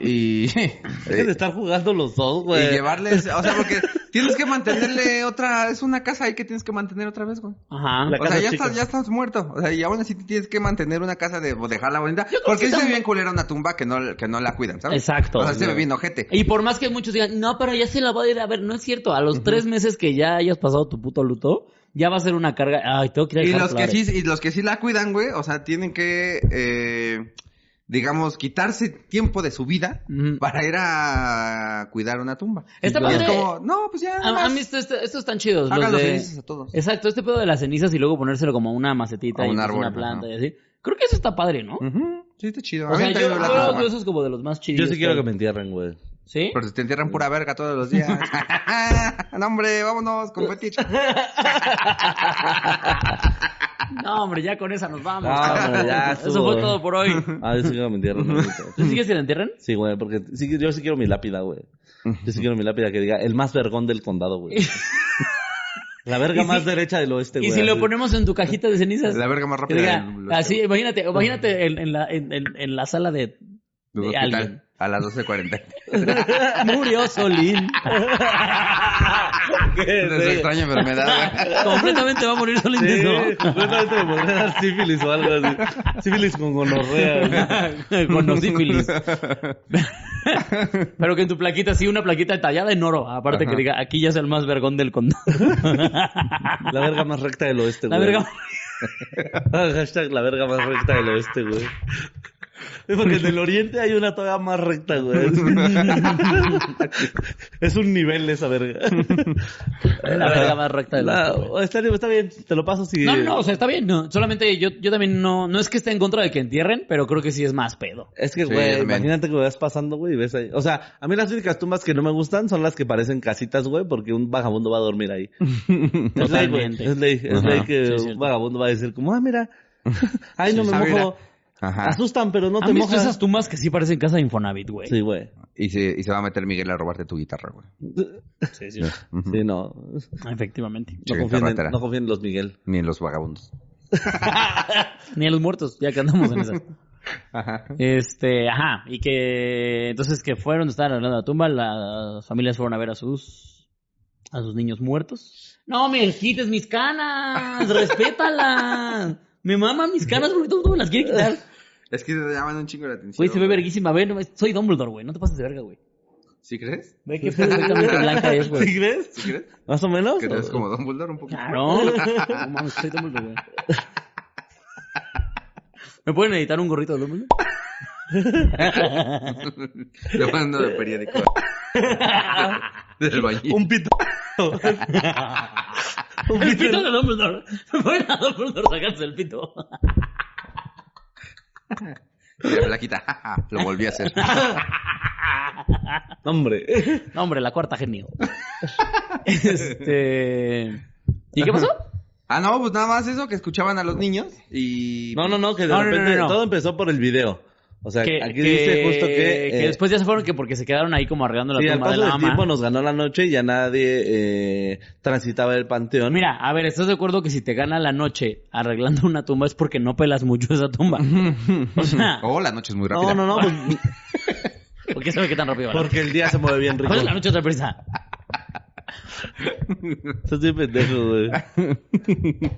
[SPEAKER 2] y,
[SPEAKER 4] Dejen de estar jugando los dos,
[SPEAKER 2] y
[SPEAKER 4] güey.
[SPEAKER 2] llevarles, o sea, porque tienes que mantenerle otra, es una casa ahí que tienes que mantener otra vez, güey.
[SPEAKER 3] Ajá.
[SPEAKER 4] La
[SPEAKER 2] O sea, ya estás, ya estás muerto. O sea, y aún así tienes que mantener una casa de o dejarla bonita. Porque sí se ve bien culera una tumba que no, que no la cuidan, ¿sabes?
[SPEAKER 3] Exacto.
[SPEAKER 2] O sea, se ve bien ojete.
[SPEAKER 3] Y por más que muchos digan, no, pero ya se la voy a ir a ver, no es cierto. A los tres meses que ya hayas pasado tu puto luto, ya va a ser una carga. Ay, tengo que ir a
[SPEAKER 2] Y los que sí, y los que sí la cuidan, güey, o sea, tienen que, eh, digamos, quitarse tiempo de su vida para ir a cuidar una tumba.
[SPEAKER 3] Está
[SPEAKER 2] Y
[SPEAKER 3] padre.
[SPEAKER 2] es como, no, pues ya,
[SPEAKER 3] A, a mí esto- esto- estos están chidos.
[SPEAKER 2] hagan los
[SPEAKER 3] de-
[SPEAKER 2] cenizas a todos.
[SPEAKER 3] Exacto, este pedo de las cenizas y luego ponérselo como una macetita y
[SPEAKER 2] un
[SPEAKER 3] pues
[SPEAKER 2] árbol,
[SPEAKER 3] una planta y así. Creo que eso está padre, ¿no?
[SPEAKER 2] Sí, está chido. A
[SPEAKER 3] O sea, yo, yo-
[SPEAKER 2] madre.
[SPEAKER 3] eso es como de los más chidos.
[SPEAKER 4] Yo sí quiero que me entierren, güey.
[SPEAKER 3] ¿Sí?
[SPEAKER 2] Pero si te entierran pura verga todos los días. no, hombre, vámonos, competir.
[SPEAKER 3] No, hombre, ya con esa nos vamos.
[SPEAKER 4] No,
[SPEAKER 3] cabrón.
[SPEAKER 4] hombre, ya
[SPEAKER 3] Eso
[SPEAKER 4] estuvo.
[SPEAKER 3] fue todo por hoy.
[SPEAKER 4] Ah, yo sí quiero que me entierren.
[SPEAKER 3] ¿Tú sigues que la entierren?
[SPEAKER 4] Sí, güey, porque sí, yo sí quiero mi lápida, güey. Yo sí quiero mi lápida que diga el más vergón del condado, güey. La verga
[SPEAKER 3] Y si-
[SPEAKER 4] más derecha del oeste,
[SPEAKER 3] Y
[SPEAKER 4] güey.
[SPEAKER 3] si lo ponemos en tu cajita de cenizas.
[SPEAKER 2] La verga más rápida.
[SPEAKER 3] diga,
[SPEAKER 2] del-
[SPEAKER 3] así, imagínate, imagínate en, en la, en, en- en la sala de, alguien.
[SPEAKER 2] A las 12.40.
[SPEAKER 3] Murió Solín.
[SPEAKER 4] ¿Qué?
[SPEAKER 2] De su
[SPEAKER 4] Sí.
[SPEAKER 2] extraña enfermedad, güey.
[SPEAKER 3] Completamente va a morir Solín de
[SPEAKER 4] Sí,
[SPEAKER 3] eso.
[SPEAKER 4] completamente me dar sífilis o algo así. Sífilis con gonorrea.
[SPEAKER 3] Con sífilis. Pero que en tu plaquita, sí, una plaquita tallada en oro. Aparte que
[SPEAKER 2] Ajá.
[SPEAKER 3] diga, aquí ya es el más vergón del condado.
[SPEAKER 4] La verga más recta del oeste,
[SPEAKER 3] La
[SPEAKER 4] güey.
[SPEAKER 3] verga.
[SPEAKER 4] Hashtag la verga más recta del oeste, güey. Es porque en el oriente hay una todavía más recta, güey. Es un nivel esa verga.
[SPEAKER 3] La verga más recta del
[SPEAKER 4] La- está, bien, está bien, te lo paso si...
[SPEAKER 3] No, no, o sea, está bien. No, solamente yo, yo también no, no es que esté en contra de que entierren, pero creo que sí es más pedo.
[SPEAKER 4] Es que,
[SPEAKER 2] Sí,
[SPEAKER 4] güey, imagínate que vas pasando, güey, y ves ahí. O sea, a mí las únicas tumbas que no me gustan son las que parecen casitas, güey, porque un vagabundo va a dormir ahí. Es ley, güey. Es ley, es
[SPEAKER 2] Ajá.
[SPEAKER 4] ley que
[SPEAKER 3] Sí, es
[SPEAKER 4] un vagabundo va a decir como, ah, mira. Ay, no
[SPEAKER 2] Sí,
[SPEAKER 4] me mojo.
[SPEAKER 2] Ajá.
[SPEAKER 4] Asustan, pero no te
[SPEAKER 3] ¿Han visto
[SPEAKER 4] mojas.
[SPEAKER 3] esas tumbas que sí parecen casa de Infonavit, güey?
[SPEAKER 4] Sí, güey.
[SPEAKER 2] Y se, y se va a meter Miguel a robarte tu guitarra, güey.
[SPEAKER 3] Sí, sí.
[SPEAKER 4] Sí, no.
[SPEAKER 3] Efectivamente.
[SPEAKER 4] No confíen, en, no confíen en los Miguel.
[SPEAKER 2] Ni en los vagabundos.
[SPEAKER 3] Ni a los muertos, ya que andamos en esas.
[SPEAKER 2] Ajá.
[SPEAKER 3] Este, ajá, y que entonces que fueron, estaban arreglando la tumba, las familias fueron a ver a sus a sus niños muertos. No me quites mis canas, respétalas. Me maman mis canas porque todo me las quiere quitar.
[SPEAKER 2] Es que te llaman un chingo la atención.
[SPEAKER 3] Güey, se ve verguísima, ve, no, soy Dumbledore, güey, no te pases de verga, güey.
[SPEAKER 2] ¿Sí crees?
[SPEAKER 3] Ve qué perfectamente blanca es,
[SPEAKER 4] ¿Sí
[SPEAKER 3] güey.
[SPEAKER 4] crees?
[SPEAKER 2] ¿Sí crees?
[SPEAKER 4] ¿Más o menos?
[SPEAKER 2] Que eres como Dumbledore un poquito.
[SPEAKER 3] Claro. No mames, soy Dumbledore, güey. ¿Me pueden editar un gorrito de Dumbledore?
[SPEAKER 2] Le mando de periódico. Del bañito.
[SPEAKER 4] Un pito. Un
[SPEAKER 3] El
[SPEAKER 4] pito.
[SPEAKER 3] pito de Dumbledore. Me pueden a Dumbledore sacarse el pito.
[SPEAKER 2] Y la flaquita. Lo volví a hacer.
[SPEAKER 4] Hombre.
[SPEAKER 3] No, hombre, la cuarta genio. Este. ¿Y qué pasó?
[SPEAKER 2] Ah, no, pues nada más eso, que escuchaban a los niños y...
[SPEAKER 4] No, no, no, que de
[SPEAKER 3] No, no, no,
[SPEAKER 4] repente
[SPEAKER 3] no, no.
[SPEAKER 4] todo empezó por el video. O sea,
[SPEAKER 3] Que,
[SPEAKER 4] aquí
[SPEAKER 3] que-
[SPEAKER 4] dice justo que...
[SPEAKER 3] que
[SPEAKER 4] eh,
[SPEAKER 3] después ya se fueron que porque se quedaron ahí como arreglando la
[SPEAKER 4] sí, al
[SPEAKER 3] tumba de
[SPEAKER 4] paso
[SPEAKER 3] la
[SPEAKER 4] del tiempo nos ganó la noche y ya nadie eh, transitaba el panteón.
[SPEAKER 3] Mira, a ver, ¿estás de acuerdo que si te gana la noche arreglando una tumba es porque no pelas mucho esa tumba? O sea,
[SPEAKER 2] Oh, la noche es muy rápida.
[SPEAKER 4] no, no, no, pues,
[SPEAKER 3] ¿por qué sabe qué tan rápido va?
[SPEAKER 4] porque el día se mueve bien rico.
[SPEAKER 3] ¿Cuál es la noche otra prisa?
[SPEAKER 4] Estoy pendejo, güey.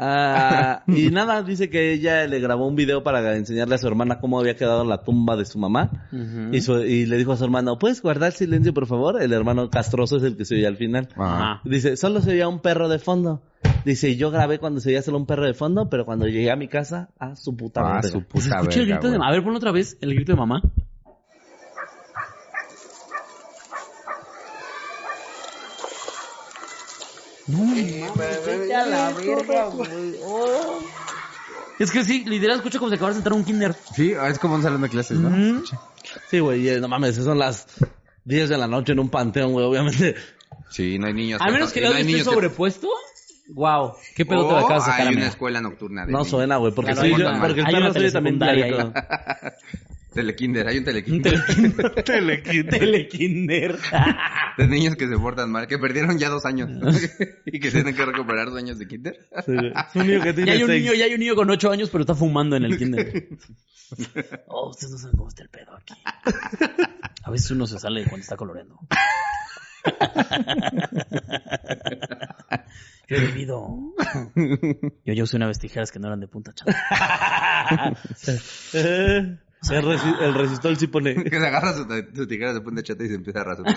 [SPEAKER 4] Ah, y nada, dice que ella le grabó un video para enseñarle a su hermana cómo había quedado la tumba de su mamá. y, su- y le dijo a su hermano, ¿puedes guardar silencio, por favor? El hermano castroso es el que se oye al final.
[SPEAKER 2] Ajá.
[SPEAKER 4] Dice, solo se oía un perro de fondo. Dice, yo grabé cuando se oía solo un perro de fondo, pero cuando llegué a mi casa, a su puta
[SPEAKER 2] Ah,
[SPEAKER 4] madre.
[SPEAKER 2] su
[SPEAKER 3] ¿Se
[SPEAKER 2] puta
[SPEAKER 3] escucha el
[SPEAKER 2] verga,
[SPEAKER 3] grito de? A ver, pon otra vez el grito de mamá. No, mames, vete a la verga, güey. Oh. Es que sí, literal escucho como si acabas de entrar a un kinder.
[SPEAKER 2] Sí, es como un salón de clases, ¿no?
[SPEAKER 3] Mm.
[SPEAKER 4] Sí, güey, eh, no mames, son las 10 de la noche en un panteón, güey, obviamente.
[SPEAKER 2] Sí, no hay niños.
[SPEAKER 3] A menos que
[SPEAKER 2] no
[SPEAKER 3] esté sobrepuesto. Wow, qué pedo te acabas de sacar,
[SPEAKER 2] hay una escuela nocturna de
[SPEAKER 4] No suena, güey, porque,
[SPEAKER 3] Claro,
[SPEAKER 4] sí, porque el
[SPEAKER 3] hay
[SPEAKER 4] perro oye también.
[SPEAKER 2] Telekinder, hay un
[SPEAKER 3] Un
[SPEAKER 2] telekinder.
[SPEAKER 3] telekinder.
[SPEAKER 4] Telekinder.
[SPEAKER 3] Telekinder.
[SPEAKER 2] de niños que se portan mal, que perdieron ya dos años. y que tienen que recuperar dos años de kinder.
[SPEAKER 4] Sí, güey. Es un niño que
[SPEAKER 3] Ya
[SPEAKER 4] tiene
[SPEAKER 3] hay un niño, ya hay un niño con 8 años, pero está fumando en el kinder. Oh, ustedes no saben cómo está el pedo aquí. A veces uno se sale cuando está coloreando. Yo he bebido. Yo ya usé una vez tijeras que no eran de punta chata.
[SPEAKER 4] El, resi- el resistol sí pone.
[SPEAKER 2] Que se agarra su, su tijera, se pone chata y se empieza a rasurar.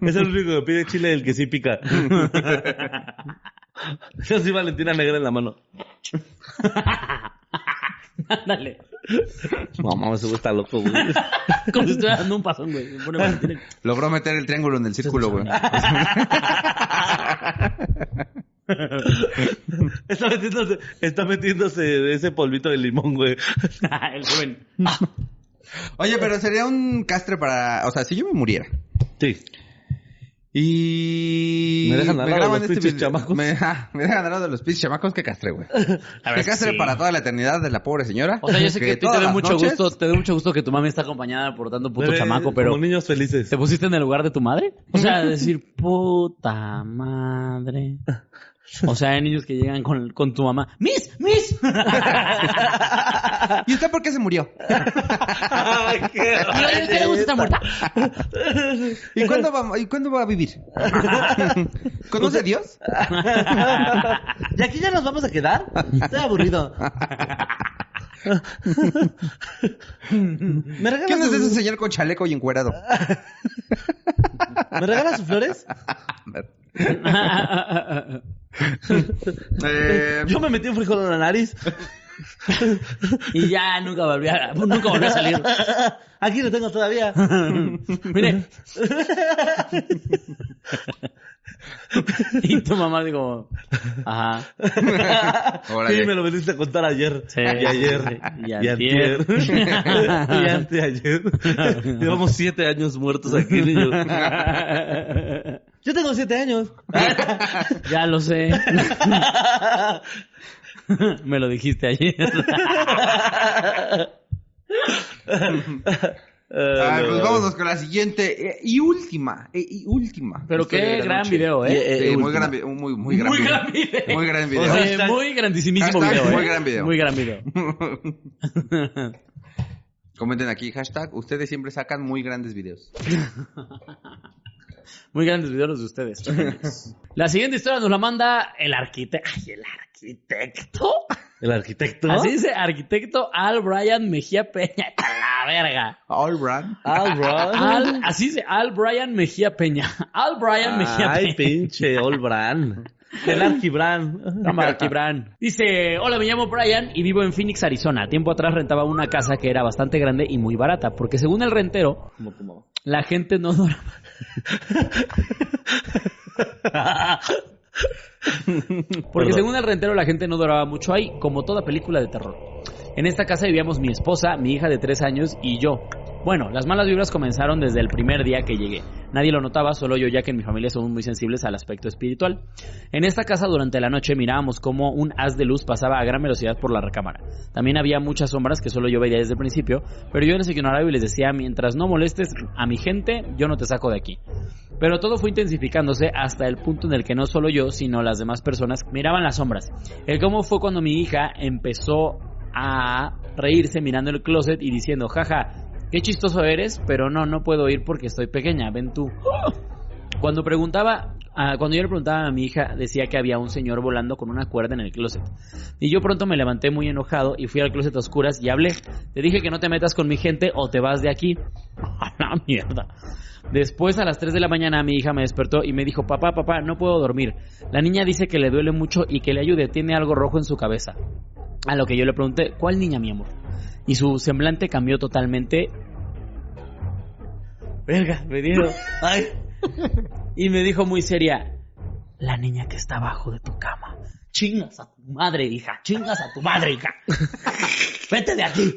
[SPEAKER 4] es el único que pide chile el que sí pica. Yo sí Valentina negra en la mano.
[SPEAKER 3] Ándale.
[SPEAKER 4] No mames, ese güey está loco, güey.
[SPEAKER 3] Como si estuviera dando un pasón, güey. Me pone Valentina.
[SPEAKER 2] Logró meter el triángulo en el círculo, güey.
[SPEAKER 4] Está metiéndose, está metiéndose ese polvito de limón, güey.
[SPEAKER 3] el joven.
[SPEAKER 2] Oye, pero sería un castre para... O sea, si yo me muriera
[SPEAKER 4] Sí.
[SPEAKER 2] Y...
[SPEAKER 4] Me dejan al lado de los pinches
[SPEAKER 2] video-
[SPEAKER 4] chamacos.
[SPEAKER 2] Me, ah, me dejan al lado de los pinches chamacos, qué castre, güey. Qué castre
[SPEAKER 3] sí.
[SPEAKER 2] para toda la eternidad de la pobre señora.
[SPEAKER 3] O sea, yo sé que, a ti te da mucho
[SPEAKER 2] noches-
[SPEAKER 3] gusto, te da mucho gusto que tu mami está acompañada por tanto puto
[SPEAKER 4] Bebé,
[SPEAKER 3] chamaco, pero
[SPEAKER 4] Como niños felices.
[SPEAKER 3] ¿te pusiste en el lugar de tu madre? O sea, decir, puta madre. O sea, hay niños que llegan con, con tu mamá. ¡Miss! ¡Miss!
[SPEAKER 2] ¿Y usted por qué se murió?
[SPEAKER 4] Ay, qué
[SPEAKER 3] ¿Y usted le gusta estar muerta?
[SPEAKER 2] ¿Y cuándo va, ¿y cuándo va a vivir? ¿Conoce a Dios?
[SPEAKER 4] ¿Y aquí ya nos vamos a quedar? Estoy aburrido. ¿Me regalas,
[SPEAKER 2] ¿Quién es ese señor con chaleco y encuerado?
[SPEAKER 4] ¿Me regalas sus flores?
[SPEAKER 2] Eh,
[SPEAKER 4] Yo me metí un frijol en la nariz.
[SPEAKER 3] y ya nunca volví a, nunca volví a salir.
[SPEAKER 4] Aquí lo tengo todavía.
[SPEAKER 3] Mire. y tu mamá digo, ajá.
[SPEAKER 4] Sí, me lo veniste a contar ayer.
[SPEAKER 3] Sí,
[SPEAKER 4] y ayer.
[SPEAKER 3] sí, y
[SPEAKER 4] Y
[SPEAKER 3] antier.
[SPEAKER 4] antier. y anteayer. Llevamos siete años muertos aquí, niños. Yo tengo siete años.
[SPEAKER 3] Ya lo sé. Me lo dijiste ayer.
[SPEAKER 2] Ah, pues vámonos con la siguiente eh, y última. eh, y última.
[SPEAKER 3] Pero
[SPEAKER 2] historia
[SPEAKER 3] qué
[SPEAKER 2] de la
[SPEAKER 3] gran
[SPEAKER 2] noche.
[SPEAKER 3] video, ¿eh?
[SPEAKER 4] Eh,
[SPEAKER 2] Sí, muy
[SPEAKER 4] última.
[SPEAKER 2] gran video. Muy, muy gran
[SPEAKER 3] Muy
[SPEAKER 2] video.
[SPEAKER 3] gran video.
[SPEAKER 2] Muy gran video.
[SPEAKER 4] O sea,
[SPEAKER 3] Eh, muy grandísimísimo
[SPEAKER 2] Hashtag
[SPEAKER 3] video,
[SPEAKER 2] muy
[SPEAKER 3] ¿eh?
[SPEAKER 2] gran video.
[SPEAKER 3] Muy gran video.
[SPEAKER 2] Comenten aquí, hashtag, ustedes siempre sacan muy grandes videos.
[SPEAKER 3] Muy grandes videos los de ustedes. La siguiente historia nos la manda el arquitecto. Ay, el arquitecto.
[SPEAKER 4] El arquitecto.
[SPEAKER 3] Así dice, arquitecto Al Brian Mejía Peña. A la verga.
[SPEAKER 2] All right.
[SPEAKER 3] Al, así dice, Al Brian Mejía Peña. Al Brian Mejía
[SPEAKER 4] Ay,
[SPEAKER 3] Peña.
[SPEAKER 4] pinche Olbran. El Arquibran.
[SPEAKER 3] Cámara, Kibran. Dice, hola, me llamo Brian y vivo en Phoenix, Arizona. Tiempo atrás rentaba una casa que era bastante grande y muy barata, porque según el rentero,
[SPEAKER 4] ¿Cómo, cómo?
[SPEAKER 3] la gente no dormía. Porque
[SPEAKER 4] Perdón.
[SPEAKER 3] según el rentero la gente no duraba mucho ahí, como toda película de terror. En esta casa vivíamos mi esposa, mi hija de tres años y yo. Bueno, las malas vibras comenzaron desde el primer día que llegué. Nadie lo notaba, solo yo ya que en mi familia somos muy sensibles al aspecto espiritual. En esta casa durante la noche mirábamos cómo un haz de luz pasaba a gran velocidad por la recámara. También había muchas sombras que solo yo veía desde el principio, pero yo les ignoraba y les decía, mientras no molestes a mi gente, yo no te saco de aquí. Pero todo fue intensificándose hasta el punto en el que no solo yo, sino las demás personas miraban las sombras. El cómo fue cuando mi hija empezó a reírse mirando el closet y diciendo, jaja, qué chistoso eres, pero no, no puedo ir porque estoy pequeña, ven tú. Cuando preguntaba, ah, cuando yo le preguntaba a mi hija, decía que había un señor volando con una cuerda en el closet. Y yo pronto me levanté muy enojado y fui al closet a oscuras y hablé. Te dije que no te metas con mi gente o te vas de aquí. A la mierda. Después a las 3 de la mañana mi hija me despertó y me dijo, papá, papá, no puedo dormir. La niña dice que le duele mucho y que le ayude, tiene algo rojo en su cabeza. A lo que yo le pregunté, ¿cuál niña, mi amor? Y su semblante cambió totalmente. Verga, me dijo. Ay. Y me dijo muy seria, la niña que está abajo de tu cama. Chingas a tu madre, hija. Chingas a tu madre, hija. Vete de aquí.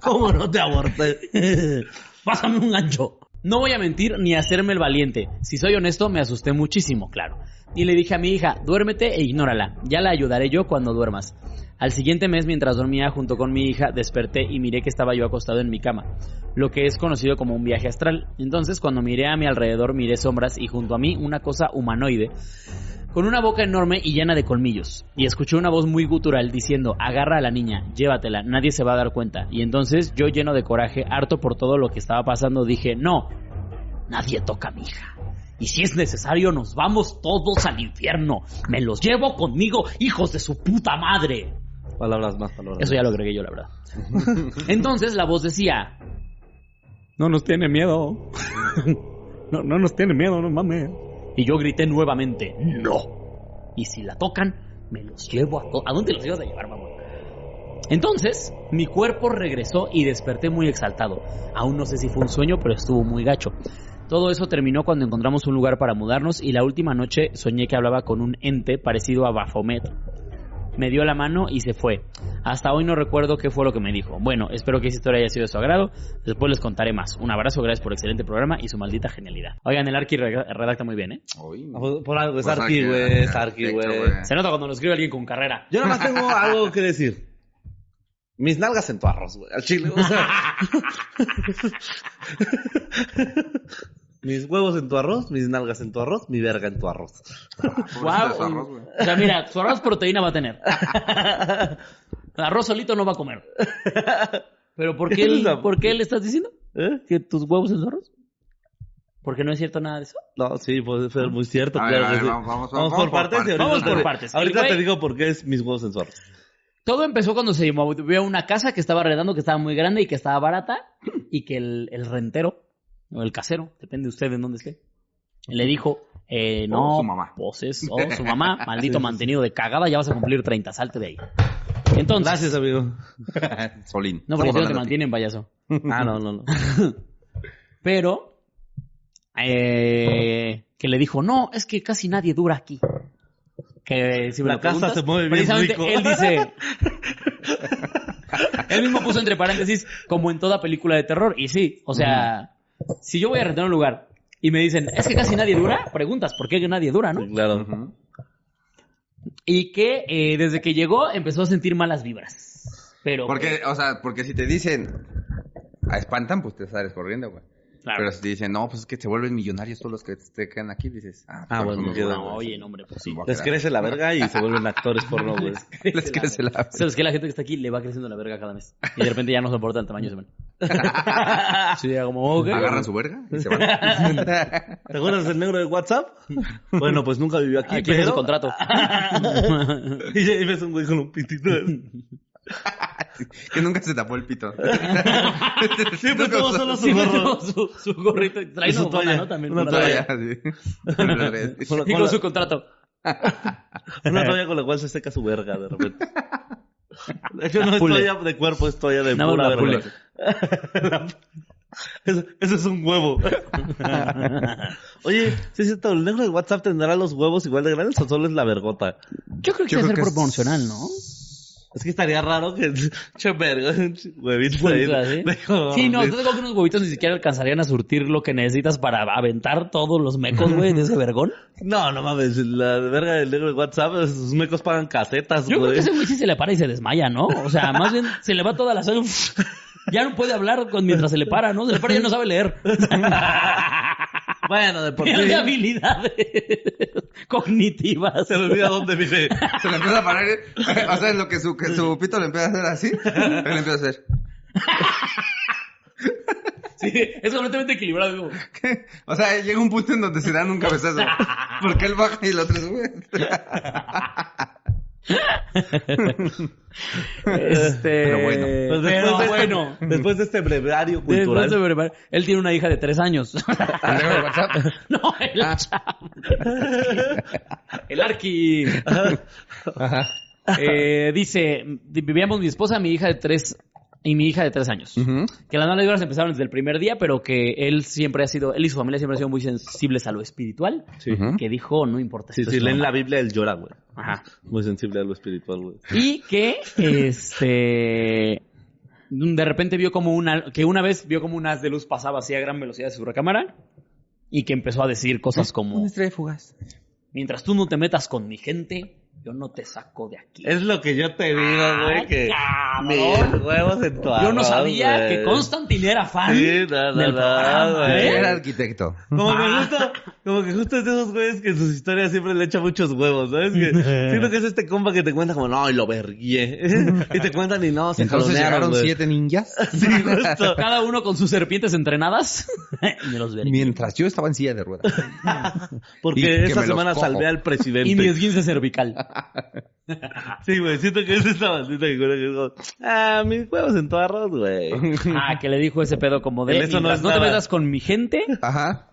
[SPEAKER 4] ¿Cómo no te aborté?
[SPEAKER 3] Pásame un gancho. No voy a mentir ni a hacerme el valiente. Si soy honesto, me asusté muchísimo, claro. Y le dije a mi hija, duérmete e ignórala. Ya la ayudaré yo cuando duermas. Al siguiente mes, mientras dormía junto con mi hija, desperté y miré que estaba yo acostado en mi cama, lo que es conocido como un viaje astral. Entonces, cuando miré a mi alrededor, miré sombras y junto a mí una cosa humanoide, con una boca enorme y llena de colmillos. Y escuché una voz muy gutural diciendo, agarra a la niña, llévatela, nadie se va a dar cuenta. Y entonces yo lleno de coraje, harto por todo lo que estaba pasando, dije, no, nadie toca a mi hija. Y si es necesario, nos vamos todos al infierno. Me los llevo conmigo, hijos de su puta madre.
[SPEAKER 4] Palabras más, palabras
[SPEAKER 3] Eso ya lo agregué yo, la verdad. Entonces la voz decía, no nos tiene miedo. No, no nos tiene miedo, no mames. Y yo grité nuevamente, no. Y si la tocan, me los llevo a todos. ¿A dónde los ibas a llevar, mamá? Entonces, mi cuerpo regresó y desperté muy exaltado. Aún no sé si fue un sueño, pero estuvo muy gacho. Todo eso terminó cuando encontramos un lugar para mudarnos y la última noche soñé que hablaba con un ente parecido a Baphomet. Me dio la mano y se fue. Hasta hoy no recuerdo qué fue lo que me dijo. Bueno, espero que esa historia haya sido de su agrado. Después les contaré más. Un abrazo, gracias por el excelente programa y su maldita genialidad. Oigan, el Arqui re- redacta muy bien, ¿eh?
[SPEAKER 2] Uy.
[SPEAKER 4] Por, por algo, es
[SPEAKER 2] Pues
[SPEAKER 4] Arqui,
[SPEAKER 2] aquí,
[SPEAKER 4] güey, es güey.
[SPEAKER 3] Se nota cuando lo escribe alguien con carrera.
[SPEAKER 4] Yo nada más tengo algo que decir. Mis nalgas en tu arroz, güey. Al chile, o sea. mis huevos en tu arroz, mis nalgas en tu arroz, mi verga en tu arroz.
[SPEAKER 2] Su arroz, güey.
[SPEAKER 3] O sea, mira, su arroz proteína va a tener. El arroz solito no va a comer. Pero ¿por qué,
[SPEAKER 4] Es
[SPEAKER 3] él-
[SPEAKER 4] la-
[SPEAKER 3] ¿por qué le estás diciendo?
[SPEAKER 4] ¿Eh?
[SPEAKER 3] ¿Que tus huevos en su arroz? Porque no es cierto nada de eso.
[SPEAKER 4] No, sí, puede ser muy cierto,
[SPEAKER 2] A ver,
[SPEAKER 4] claro
[SPEAKER 2] ver,
[SPEAKER 4] sí.
[SPEAKER 2] vamos- vamos-
[SPEAKER 4] Vamos
[SPEAKER 2] vamos
[SPEAKER 4] por
[SPEAKER 2] por
[SPEAKER 4] partes y
[SPEAKER 2] partes.
[SPEAKER 4] ahorita,
[SPEAKER 3] Vamos por
[SPEAKER 4] te,
[SPEAKER 3] partes.
[SPEAKER 4] ahorita te digo por qué es mis huevos en su arroz.
[SPEAKER 3] Todo empezó cuando se movió a una casa que estaba arrendando, que estaba muy grande y que estaba barata, y que el, el rentero, o el casero, depende de usted en dónde esté, le dijo, eh, no,
[SPEAKER 2] O su mamá.
[SPEAKER 3] pues es- o su mamá, maldito mantenido de cagada, ya vas a cumplir 30, salte de ahí. Entonces,
[SPEAKER 4] Gracias, amigo.
[SPEAKER 2] Solín.
[SPEAKER 3] no, porque no te mantienen payaso.
[SPEAKER 4] Ah, no, no, no.
[SPEAKER 3] Pero, eh, que le dijo, no, es que casi nadie dura aquí. Que si me
[SPEAKER 4] La casa se mueve bien
[SPEAKER 3] precisamente
[SPEAKER 4] rico.
[SPEAKER 3] él dice, él mismo puso entre paréntesis, como en toda película de terror. Y sí, o sea, si yo voy a rentar un lugar Y me dicen, es que casi nadie dura. Preguntas, ¿por qué nadie dura, no?
[SPEAKER 4] Claro.
[SPEAKER 3] Y que eh, desde que llegó empezó a sentir malas vibras. Pero.
[SPEAKER 2] Porque, o sea, porque si te dicen, a espantan, pues te sales corriendo, güey.
[SPEAKER 3] Claro.
[SPEAKER 2] Pero si te dicen, no, pues es que se vuelven millonarios todos los que te quedan aquí, dices, ah,
[SPEAKER 4] Ah,
[SPEAKER 2] pues,
[SPEAKER 4] bueno,
[SPEAKER 2] no,
[SPEAKER 4] queda-
[SPEAKER 2] no,
[SPEAKER 3] oye, no, hombre, pues sí.
[SPEAKER 2] voy a
[SPEAKER 4] Les crece la verga y se vuelven actores porno, güey.
[SPEAKER 2] Les crece la
[SPEAKER 3] ¿Sabes que La gente que está aquí le va creciendo la verga cada mes. Y de repente ya no soporta el tamaño, se ven. Sí, ya como, ok.
[SPEAKER 2] Agarran su verga y se van.
[SPEAKER 4] ¿Te acuerdas del negro de WhatsApp? Bueno, pues nunca vivió aquí,
[SPEAKER 3] Aquí es
[SPEAKER 4] pero...
[SPEAKER 3] su contrato.
[SPEAKER 4] y ves un güey con un pitito.
[SPEAKER 2] que nunca se tapó el pito.
[SPEAKER 4] Siempre
[SPEAKER 2] Nunca
[SPEAKER 4] tuvo solo su gorro.
[SPEAKER 3] su, su gorrito. y Trae
[SPEAKER 4] Y su
[SPEAKER 3] una
[SPEAKER 4] toalla,
[SPEAKER 3] ¿no? También.
[SPEAKER 4] una
[SPEAKER 2] toalla, sí.
[SPEAKER 3] Y
[SPEAKER 4] con
[SPEAKER 3] su contrato.
[SPEAKER 4] Una toalla con la cual se seca su verga de repente. De hecho, no es toalla de cuerpo, es toalla de
[SPEAKER 3] más
[SPEAKER 4] pura
[SPEAKER 3] la.
[SPEAKER 4] Eso, eso es un huevo. Oye, sí es cierto, el negro de WhatsApp tendrá los huevos igual de grandes o solo es la vergota.
[SPEAKER 3] Yo creo que
[SPEAKER 2] Yo
[SPEAKER 3] debe
[SPEAKER 2] creo
[SPEAKER 3] ser
[SPEAKER 2] que es-
[SPEAKER 3] proporcional, ¿no?
[SPEAKER 4] Es que estaría raro que verga, huevitos ahí.
[SPEAKER 3] ¿sí? Sí, no, yo tengo que unos huevitos ni siquiera alcanzarían a surtir lo que necesitas para aventar todos los mecos, güey, de ese vergón.
[SPEAKER 4] No, no mames, la verga del negro de WhatsApp, sus mecos pagan casetas,
[SPEAKER 3] Yo creo
[SPEAKER 4] güey.
[SPEAKER 3] que ese güey sí se le para y se desmaya, ¿no? O sea, más bien se le va toda la sangre. Ya no puede hablar con- mientras se le para, ¿no? Se le para y ya no sabe leer.
[SPEAKER 4] Bueno, de por
[SPEAKER 3] Pierde
[SPEAKER 4] sí.
[SPEAKER 3] habilidades cognitivas.
[SPEAKER 4] Se le olvida dónde vive.
[SPEAKER 2] Se le empieza a parar. O sea, en lo que su, que su pito le empieza a hacer así, él empieza a hacer.
[SPEAKER 3] Sí, es completamente equilibrado.
[SPEAKER 2] ¿Qué? O sea, llega un punto en donde se dan un cabezazo. Porque él baja y el otro sube.
[SPEAKER 3] Este,
[SPEAKER 2] Pero bueno.
[SPEAKER 4] Pues después,
[SPEAKER 3] pero
[SPEAKER 4] de este,
[SPEAKER 3] bueno.
[SPEAKER 4] después de este breviario
[SPEAKER 3] Después
[SPEAKER 4] cultural.
[SPEAKER 3] de preparar- Él tiene una hija de tres años.
[SPEAKER 2] ¿El negro de WhatsApp?
[SPEAKER 3] no, el
[SPEAKER 2] Ah.
[SPEAKER 3] El Arqui.
[SPEAKER 2] Ajá.
[SPEAKER 3] Eh, dice, vivíamos mi esposa, mi hija de tres y mi hija de tres años.
[SPEAKER 2] Ujú.
[SPEAKER 3] Que las malas vibras empezaron desde el primer día, pero que él siempre ha sido, él y su familia siempre han sido muy sensibles a lo espiritual.
[SPEAKER 4] Sí.
[SPEAKER 3] Que dijo, no importa.
[SPEAKER 4] Sí, leen la
[SPEAKER 3] normal".
[SPEAKER 4] Biblia, él llora, güey.
[SPEAKER 3] Ajá.
[SPEAKER 4] Muy sensible a lo espiritual, güey.
[SPEAKER 3] Y que, este, de repente vio como una, que una vez vio como un haz de luz pasaba así a gran velocidad de su recámara y que empezó a decir cosas como,
[SPEAKER 2] Una estrella fugaz.
[SPEAKER 3] mientras tú no te metas con mi gente, yo no te saco de aquí.
[SPEAKER 4] Es lo que yo te digo, güey, que mis huevos en tu
[SPEAKER 3] Yo no sabía que Constantine era fan
[SPEAKER 4] Sí, no, no,
[SPEAKER 3] del
[SPEAKER 4] no,
[SPEAKER 3] programa,
[SPEAKER 4] güey.
[SPEAKER 3] ¿eh?
[SPEAKER 2] Era arquitecto.
[SPEAKER 4] Como que justo, como que justo es de esos güeyes que en sus historias siempre le echa muchos huevos, ¿sabes? Que siento que es este compa que te cuenta como, no, y lo vergué. y te cuentan y no, se
[SPEAKER 2] Entonces llegaron
[SPEAKER 4] güey.
[SPEAKER 2] siete ninjas.
[SPEAKER 4] Sí, justo.
[SPEAKER 3] Cada uno con sus serpientes entrenadas. y me los veré.
[SPEAKER 2] Mientras yo estaba en silla de ruedas.
[SPEAKER 4] Porque esa semana salvé al presidente.
[SPEAKER 3] Y mi esguince cervical.
[SPEAKER 4] Sí, güey, siento que es esta bandita que que como, ah, mis huevos en tu arroz, güey.
[SPEAKER 3] Ah, que le dijo ese pedo como de,
[SPEAKER 4] eso no
[SPEAKER 3] no te metas con mi gente,
[SPEAKER 2] Ajá.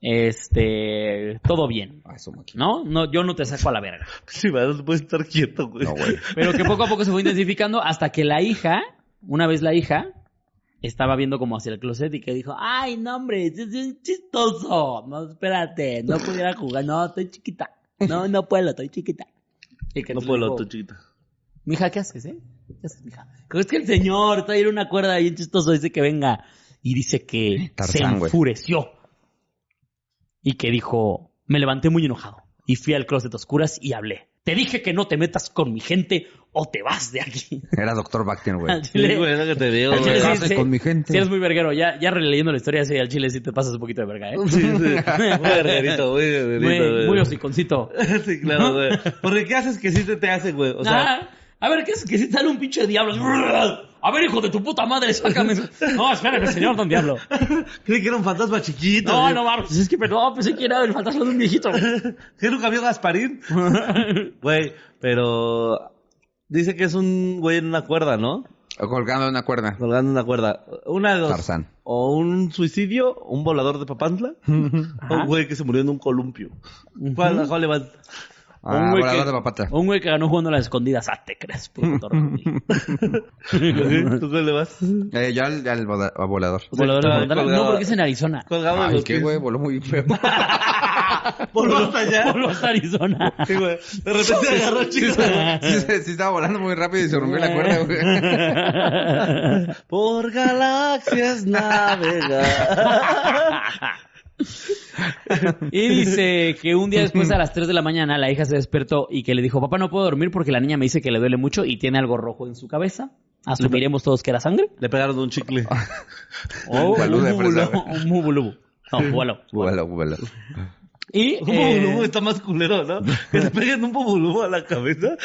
[SPEAKER 3] este, todo bien.
[SPEAKER 2] Ah, eso.
[SPEAKER 3] ¿No? No, yo no te saco a la verga.
[SPEAKER 4] Sí, va, no puedes estar quieto, güey.
[SPEAKER 2] No, güey.
[SPEAKER 3] Pero que poco a poco se fue intensificando hasta que la hija, una vez la hija, estaba viendo como hacia el closet y que dijo, ay, no, hombre, es es chistoso. No, espérate, no pudiera jugar. No, estoy chiquita. No, no puedo, estoy chiquita. Y que
[SPEAKER 4] No puedo, tu chiquita.
[SPEAKER 3] Mija, ¿qué haces, eh? ¿Qué haces, mija? Es que el señor está ahí en una cuerda bien chistoso, dice que venga. Y dice que se
[SPEAKER 2] Tarzán,
[SPEAKER 3] enfureció. Y que dijo, me levanté muy enojado. Y fui al closet oscuras y hablé. Te dije que no te metas con mi gente o te vas de aquí.
[SPEAKER 2] Era doctor Bactian, güey.
[SPEAKER 3] Al
[SPEAKER 4] Sí, güey, es lo que te digo,
[SPEAKER 3] al
[SPEAKER 2] me
[SPEAKER 3] chile
[SPEAKER 4] güey.
[SPEAKER 3] sí,
[SPEAKER 2] con mi gente.
[SPEAKER 3] Sí, eres muy verguero. Ya, ya releyendo la historia, sí, al chile sí te pasas un poquito de verga, ¿eh?
[SPEAKER 4] Sí, sí. Muy verguerito, muy verguerito,
[SPEAKER 3] Muy,
[SPEAKER 4] güey.
[SPEAKER 3] muy hociconcito.
[SPEAKER 4] Sí, claro, güey. Porque ¿qué haces que sí te, te hace, güey? O sea,
[SPEAKER 3] Ah, a ver, ¿qué es que si sale un pinche diablo? A ver, hijo de tu puta madre, sácame. No, espérame, señor don diablo.
[SPEAKER 4] creí que era un fantasma chiquito.
[SPEAKER 3] No,
[SPEAKER 4] güey.
[SPEAKER 3] no mames, es que perdón, pensé que era el fantasma de un viejito.
[SPEAKER 4] ¿Qué nunca vio Gasparín? Güey, pero dice que es un güey en una cuerda, ¿no?
[SPEAKER 2] O colgando una cuerda.
[SPEAKER 4] Colgando una cuerda. Una de dos.
[SPEAKER 2] Tarzán.
[SPEAKER 4] O un suicidio, un volador de Papantla, o un güey que se murió en un columpio. ¿Cuál, cuál le vas?
[SPEAKER 3] Un
[SPEAKER 2] Ah,
[SPEAKER 3] güey
[SPEAKER 2] volador
[SPEAKER 3] que-
[SPEAKER 2] de papata.
[SPEAKER 3] Un güey que ganó jugando a las escondidas. Ah, te crees, puto.
[SPEAKER 4] ¿Tú cuál le vas?
[SPEAKER 2] Eh, yo al, al vola- al volador.
[SPEAKER 3] Volador Fontana.
[SPEAKER 4] colgado-
[SPEAKER 3] No, porque es en Arizona.
[SPEAKER 4] Colgado
[SPEAKER 2] Ay, qué güey, voló muy feo.
[SPEAKER 4] Voló hasta allá.
[SPEAKER 3] Por los Arizona.
[SPEAKER 4] Sí, güey. De repente agarró chico.
[SPEAKER 2] sí, sí, sí estaba volando muy rápido y se rompió la cuerda, güey.
[SPEAKER 4] Por galaxias navega.
[SPEAKER 3] Y dice que un día después a las 3 de la mañana la hija se despertó y que le dijo, papá no puedo dormir porque la niña me dice que le duele mucho y tiene algo rojo en su cabeza. Asumiremos todos que era sangre.
[SPEAKER 4] Le pegaron un chicle.
[SPEAKER 3] O
[SPEAKER 2] Balú de
[SPEAKER 3] un
[SPEAKER 2] fresa.
[SPEAKER 3] bubulubu, un bubulubu. No, bubalo.
[SPEAKER 2] Búbalo, búbalo.
[SPEAKER 3] Y,
[SPEAKER 4] Un
[SPEAKER 3] eh,
[SPEAKER 4] bubulubu está más culero, ¿no? Que te peguen un bubulubu a la cabeza.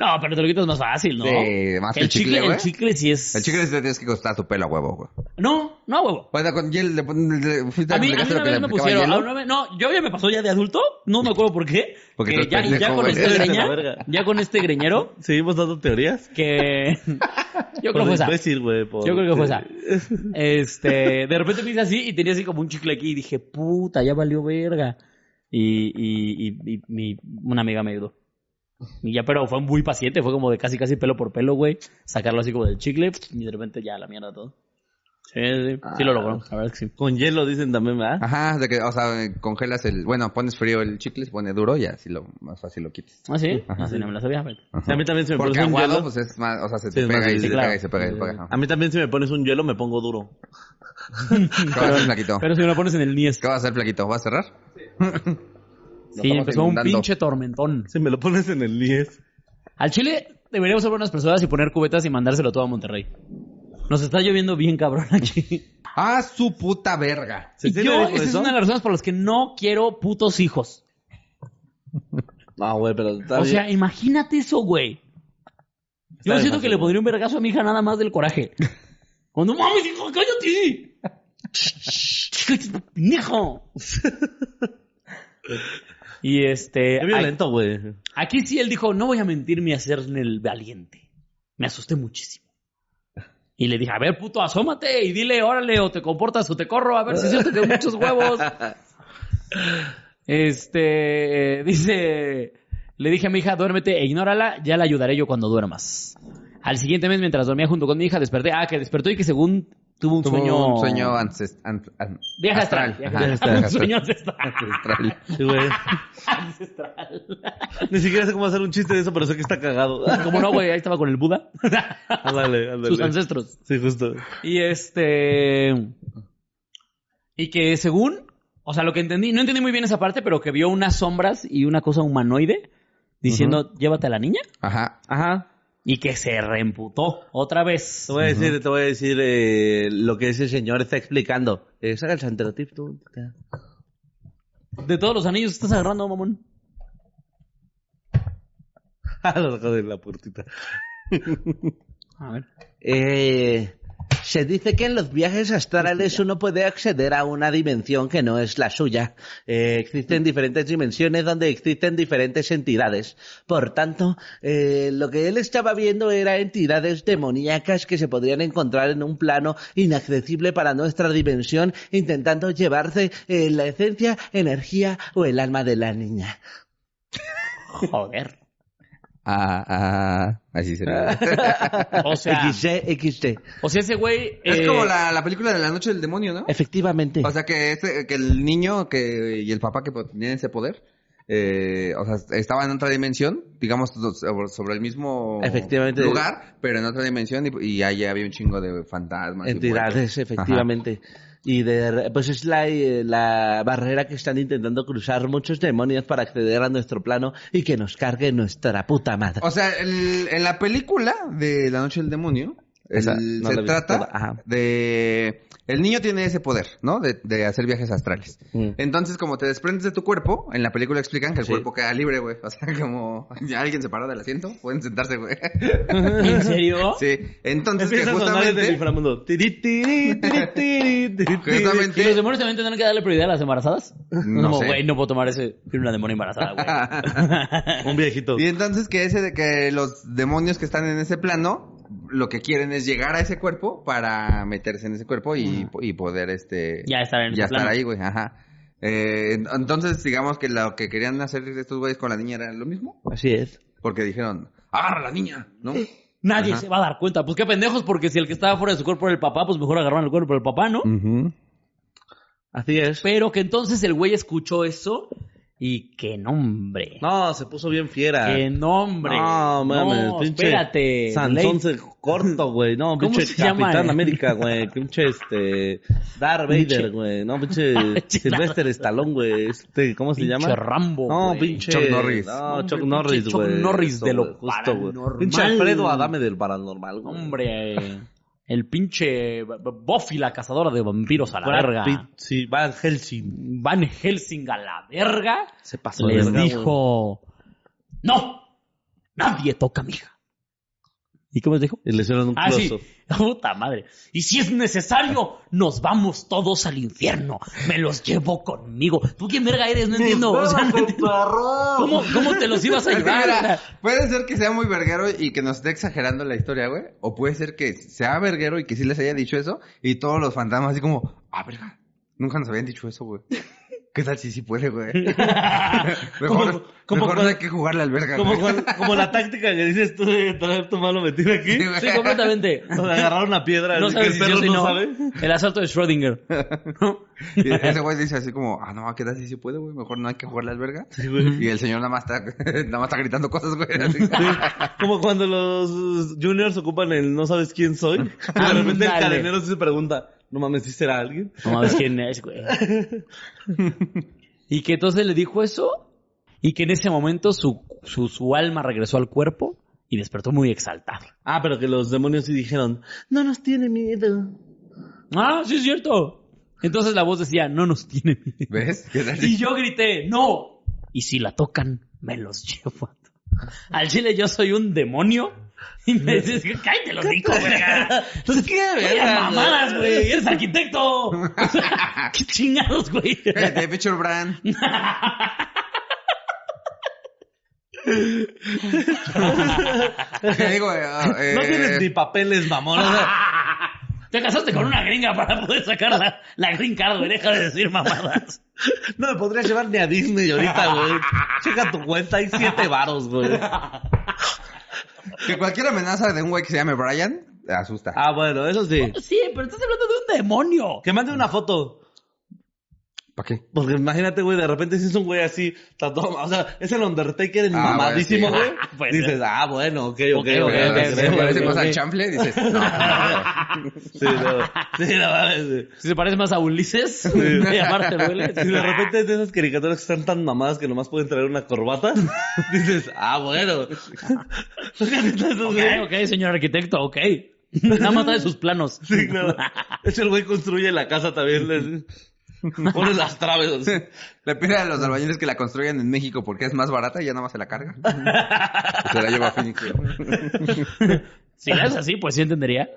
[SPEAKER 3] No, pero te lo quitas más fácil, ¿no?
[SPEAKER 2] Sí, más que
[SPEAKER 3] el
[SPEAKER 2] chicle,
[SPEAKER 3] el chicle sí es...
[SPEAKER 2] El chicle te tienes que costar tu pelo a huevo, güey.
[SPEAKER 3] No, no, huevo.
[SPEAKER 2] Bueno, con hielo le ponen... le- fuiste
[SPEAKER 3] A mí, a mí una vez me pusieron,
[SPEAKER 2] hielo.
[SPEAKER 3] a una vez- no, yo ya me pasó ya de adulto, no me acuerdo por qué,
[SPEAKER 2] Porque
[SPEAKER 3] que ya, con este greña, ya con este greñero,
[SPEAKER 4] Seguimos dando teorías.
[SPEAKER 3] que yo creo que fue esa.
[SPEAKER 4] Imbécil, güey, por-
[SPEAKER 3] Yo creo que fue esa. Este, de repente me hice así y tenía así como un chicle aquí y dije, puta, ya valió verga. Y, y, y, y mi, una amiga me ayudó. Y ya, pero fue muy paciente, fue como de casi casi pelo por pelo, güey. Sacarlo así como del chicle y de repente ya la mierda todo. Sí, sí, sí lo logró, la verdad es que sí.
[SPEAKER 4] Con hielo dicen también, ¿verdad?
[SPEAKER 2] Ajá, de que, o sea, congelas el... Bueno, pones frío el chicle, se pone duro y así lo más fácil lo quitas.
[SPEAKER 3] Ah, sí,
[SPEAKER 2] Ajá.
[SPEAKER 3] así no me la sabía.
[SPEAKER 4] A mí también se me
[SPEAKER 2] Porque
[SPEAKER 4] pones un hielo.
[SPEAKER 2] pues es más... O sea, se
[SPEAKER 4] Sí,
[SPEAKER 2] te
[SPEAKER 4] más
[SPEAKER 2] pega y se
[SPEAKER 4] difícil,
[SPEAKER 2] pega
[SPEAKER 3] claro.
[SPEAKER 2] y se pega y se pega.
[SPEAKER 4] A mí también si me pones un hielo me pongo duro.
[SPEAKER 2] ¿Qué va a hacer, Flaquito?
[SPEAKER 3] Pero si me lo pones en el Nies.
[SPEAKER 2] ¿Qué va a hacer, Flaquito? ¿Va a cerrar?
[SPEAKER 3] Sí, empezó un pinche tormentón.
[SPEAKER 4] Si me lo pones en el 10.
[SPEAKER 3] Al Chile deberíamos ser buenas personas y poner cubetas y mandárselo todo a Monterrey. Nos está lloviendo bien cabrón aquí.
[SPEAKER 2] ¡Ah, su puta verga!
[SPEAKER 3] Y
[SPEAKER 4] ¿Sí
[SPEAKER 3] yo, esta es una de las razones por las que no quiero putos hijos.
[SPEAKER 4] No, güey, pero está
[SPEAKER 3] o
[SPEAKER 4] bien.
[SPEAKER 3] sea, imagínate eso, güey. Yo siento que le
[SPEAKER 4] fácil,
[SPEAKER 3] pondría un vergazo a mi hija nada más del coraje. Cuando mames, hijo, cállate. Cállate, pendejo. y este.
[SPEAKER 4] Qué violento, güey.
[SPEAKER 3] Aquí sí él dijo, no voy a mentirme y hacerme el valiente. Me asusté muchísimo. Y le dije, a ver, puto, asómate y dile, órale, o te comportas o te corro, a ver si es cierto que hay muchos huevos. Este, dice, le dije a mi hija, duérmete e ignórala, ya la ayudaré yo cuando duermas. Al siguiente mes, mientras dormía junto con mi hija, desperté, ah, que despertó y que según tuvo un
[SPEAKER 2] Tuvo
[SPEAKER 3] sueño...
[SPEAKER 2] un sueño ancest- an- an-
[SPEAKER 3] Viaje astral. Un sueño ancestral.
[SPEAKER 2] Ancestral.
[SPEAKER 4] Sí, güey.
[SPEAKER 3] ancestral.
[SPEAKER 4] Ni siquiera sé cómo hacer un chiste de eso, pero sé que está cagado.
[SPEAKER 3] Como no, güey, ahí estaba con el Buda.
[SPEAKER 4] ándale, ándale.
[SPEAKER 3] Sus ancestros.
[SPEAKER 4] Sí, justo.
[SPEAKER 3] Y este. Y que según. O sea, lo que entendí, no entendí muy bien esa parte, pero que vio unas sombras y una cosa humanoide diciendo, llévate a la niña.
[SPEAKER 2] Ajá.
[SPEAKER 4] Ajá.
[SPEAKER 3] Y que se reemputó otra vez.
[SPEAKER 4] Te voy a decir, te voy a decir eh, lo que ese señor está explicando. Eh, saca el santerotip, tú.
[SPEAKER 3] De todos los anillos estás agarrando, mamón.
[SPEAKER 4] Lo sacó de la puertita.
[SPEAKER 3] A ver.
[SPEAKER 4] Eh, se dice que en los viajes astrales uno puede acceder a una dimensión que no es la suya. Eh, existen diferentes dimensiones donde existen diferentes entidades. Por tanto, eh, lo que él estaba viendo era entidades demoníacas que se podrían encontrar en un plano inaccesible para nuestra dimensión, intentando llevarse eh, la esencia, energía o el alma de la niña.
[SPEAKER 3] Joder.
[SPEAKER 2] Ah, ah, así sería.
[SPEAKER 3] O sea, o sea, ese güey.
[SPEAKER 2] es
[SPEAKER 3] eh,
[SPEAKER 2] como la, la película de la noche del demonio, ¿no?
[SPEAKER 4] Efectivamente.
[SPEAKER 2] O sea que ese, que el niño que y el papá que tenían ese poder, eh, o sea, estaban en otra dimensión, digamos sobre, el mismo
[SPEAKER 4] Efectivamente.
[SPEAKER 2] lugar, pero en otra dimensión y, y ahí había un chingo de fantasmas. y
[SPEAKER 4] entidades, efectivamente. Y de, pues es la, eh, la barrera que están intentando cruzar muchos demonios para acceder a nuestro plano y que nos cargue nuestra puta madre.
[SPEAKER 2] O sea, el- en la película de La Noche del Demonio, el-
[SPEAKER 4] no
[SPEAKER 2] se trata de... El niño tiene ese poder, ¿no? De, de hacer viajes astrales.
[SPEAKER 4] Mm.
[SPEAKER 2] Entonces, como te desprendes de tu cuerpo, en la película explican que el
[SPEAKER 4] Sí.
[SPEAKER 2] cuerpo queda libre, güey. O sea, como ya alguien se paró del asiento, pueden sentarse, güey.
[SPEAKER 3] ¿En serio?
[SPEAKER 2] Sí, entonces que
[SPEAKER 4] Empieza a sonar desde el
[SPEAKER 2] justamente...
[SPEAKER 3] ¿Y los
[SPEAKER 2] Justamente...
[SPEAKER 3] demonios también tendrán que darle prioridad a las embarazadas?
[SPEAKER 2] No
[SPEAKER 3] Como,
[SPEAKER 2] sé.
[SPEAKER 3] güey, no puedo tomar ese. Tiene una demonia embarazada, güey.
[SPEAKER 4] Un viejito.
[SPEAKER 2] Y entonces que ese de que los demonios que están en ese plano lo que quieren es llegar a ese cuerpo para meterse en ese cuerpo y, y poder este
[SPEAKER 3] Ya estar en
[SPEAKER 2] ya estar ahí, güey, ajá. Eh, en- entonces, digamos que lo que querían hacer estos güeyes con la niña era lo mismo,
[SPEAKER 4] Así es.
[SPEAKER 2] porque dijeron, agarra a la niña, ¿no?
[SPEAKER 3] Nadie
[SPEAKER 2] Ajá.
[SPEAKER 3] se va a dar cuenta. Pues qué pendejos, porque si el que estaba fuera de su cuerpo era el papá, pues mejor agarraron el cuerpo del papá, ¿no?
[SPEAKER 4] Así es.
[SPEAKER 3] Pero que entonces el güey escuchó eso Y qué nombre.
[SPEAKER 4] No, se puso bien fiera.
[SPEAKER 3] Qué nombre.
[SPEAKER 4] No, mames,
[SPEAKER 3] No,
[SPEAKER 4] pinche
[SPEAKER 3] espérate.
[SPEAKER 4] Sansón se corto, güey. No,
[SPEAKER 3] ¿Cómo
[SPEAKER 4] pinche
[SPEAKER 3] se llama,
[SPEAKER 4] Capitán? América, güey. Pinche este Darth Vader, güey. No, pinche Sylvester Stallone, güey. Este, ¿cómo se
[SPEAKER 3] Pinche
[SPEAKER 4] llama?
[SPEAKER 3] Rambo.
[SPEAKER 4] No,
[SPEAKER 3] güey.
[SPEAKER 4] pinche
[SPEAKER 2] Chuck Norris.
[SPEAKER 4] No,
[SPEAKER 3] Hombre,
[SPEAKER 4] Chuck Norris,
[SPEAKER 3] Chuck
[SPEAKER 4] güey.
[SPEAKER 3] Norris
[SPEAKER 4] Eso,
[SPEAKER 3] de lo
[SPEAKER 4] justo, güey. Pinche Alfredo Adame del paranormal, güey.
[SPEAKER 3] Hombre. El pinche Buffy, la cazadora de vampiros a la
[SPEAKER 4] Brad
[SPEAKER 3] verga.
[SPEAKER 4] Pitt, sí, Van Helsing.
[SPEAKER 3] Van Helsing a la verga.
[SPEAKER 4] Se pasó
[SPEAKER 3] les
[SPEAKER 4] verga,
[SPEAKER 3] dijo: No, nadie toca a mi hija. ¿Y cómo les dijo?
[SPEAKER 4] Y le hicieron un
[SPEAKER 3] Ah, sí. Puta madre. Y si es necesario, nos vamos todos al infierno. Me los llevo conmigo. ¿Tú quién verga eres? No entiendo. O sea, no entiendo. ¿Cómo, ¿Cómo te los ibas a llevar?
[SPEAKER 2] Mira, puede ser que sea muy verguero y que nos esté exagerando la historia, güey. O puede ser que sea verguero y que sí les haya dicho eso. Y todos los fantasmas así como, ah, verga, nunca nos habían dicho eso, güey. ¿Qué tal si sí puede, güey? mejor
[SPEAKER 4] como
[SPEAKER 2] mejor
[SPEAKER 4] cuando-
[SPEAKER 2] no hay que jugarle al verga,
[SPEAKER 4] Como,
[SPEAKER 2] güey.
[SPEAKER 4] cuando- como la táctica que dices tú de traer tu mano metida aquí.
[SPEAKER 2] Sí,
[SPEAKER 3] completamente.
[SPEAKER 4] O de agarrar una piedra.
[SPEAKER 3] No sabes
[SPEAKER 4] el perro
[SPEAKER 3] si
[SPEAKER 4] no
[SPEAKER 3] no.
[SPEAKER 4] sabe.
[SPEAKER 3] El asalto de Schrödinger. ¿No?
[SPEAKER 2] Y ese güey dice así como, ah, no, ¿qué tal si sí puede, güey? Mejor no hay que jugarle al verga.
[SPEAKER 4] Sí, güey.
[SPEAKER 2] Y el señor nada más está, nada más está gritando cosas, güey. así.
[SPEAKER 4] Sí, Como cuando los juniors ocupan el no sabes quién soy. Y de repente el cadenero sí se pregunta, no mames, ¿sí será alguien?
[SPEAKER 3] No mames quién es, güey. Y que entonces le dijo eso. Y que en ese momento su, su, su alma regresó al cuerpo y despertó muy exaltado.
[SPEAKER 4] Ah, pero que los demonios sí dijeron, no nos tiene miedo.
[SPEAKER 3] Ah, sí es cierto. Entonces la voz decía, no nos tiene miedo.
[SPEAKER 2] ¿Ves? ¿Qué tal
[SPEAKER 3] Y
[SPEAKER 2] si-
[SPEAKER 3] yo grité, no. Y si la tocan, me los llevo. Al chile yo soy un demonio. Y me dices, cállate los dijo, verga. Entonces, ¿qué
[SPEAKER 4] verga,
[SPEAKER 3] mamadas, güey? Eres arquitecto. ¿Qué chingados, güey?
[SPEAKER 2] Cállate, Picture Brand. ¿Qué digo? Eh,
[SPEAKER 4] No
[SPEAKER 2] eh,
[SPEAKER 4] tienes ni papeles, mamón.
[SPEAKER 3] Te casaste con una gringa para poder sacar la, la green card, güey. Deja de decir mamadas.
[SPEAKER 4] no me podrías llevar ni a Disney ahorita, güey. Checa tu cuenta, hay siete varos, güey.
[SPEAKER 2] Que cualquier amenaza de un güey que se llame Brian, te asusta.
[SPEAKER 4] Ah, bueno, eso sí.
[SPEAKER 3] Sí, pero estás hablando de un demonio.
[SPEAKER 4] Que mande una foto.
[SPEAKER 2] ¿Para qué?
[SPEAKER 4] Porque imagínate, güey, de repente si es un güey así, tatuado, o sea, es el Undertaker en
[SPEAKER 2] Ah,
[SPEAKER 4] mamadísimo, güey.
[SPEAKER 3] sí. Puede
[SPEAKER 4] Dices, ah, bueno, ok, ok,
[SPEAKER 3] Ok,
[SPEAKER 4] ok.
[SPEAKER 3] ok,
[SPEAKER 2] Pero
[SPEAKER 3] ok,
[SPEAKER 2] si
[SPEAKER 3] ok,
[SPEAKER 2] se parece más al chanfle, dices, no. no,
[SPEAKER 4] Sí, no, sí, no mames, güey.
[SPEAKER 3] Si se parece más a Ulises, de llamarte duele.
[SPEAKER 4] Y de repente es de esas caricaturas que están tan mamadas que nomás pueden traer una corbata. Dices, ah, bueno.
[SPEAKER 3] Ok, ok, señor arquitecto, ok. Nada más trae sus planos.
[SPEAKER 4] Sí, claro. Es el güey construye la casa también. le- Pone las traves. así.
[SPEAKER 2] Le pide a los albañiles que la construyan en México porque es más barata y ya nada más se la carga. se la lleva a Phoenix.
[SPEAKER 3] Si la es así, pues sí entendería.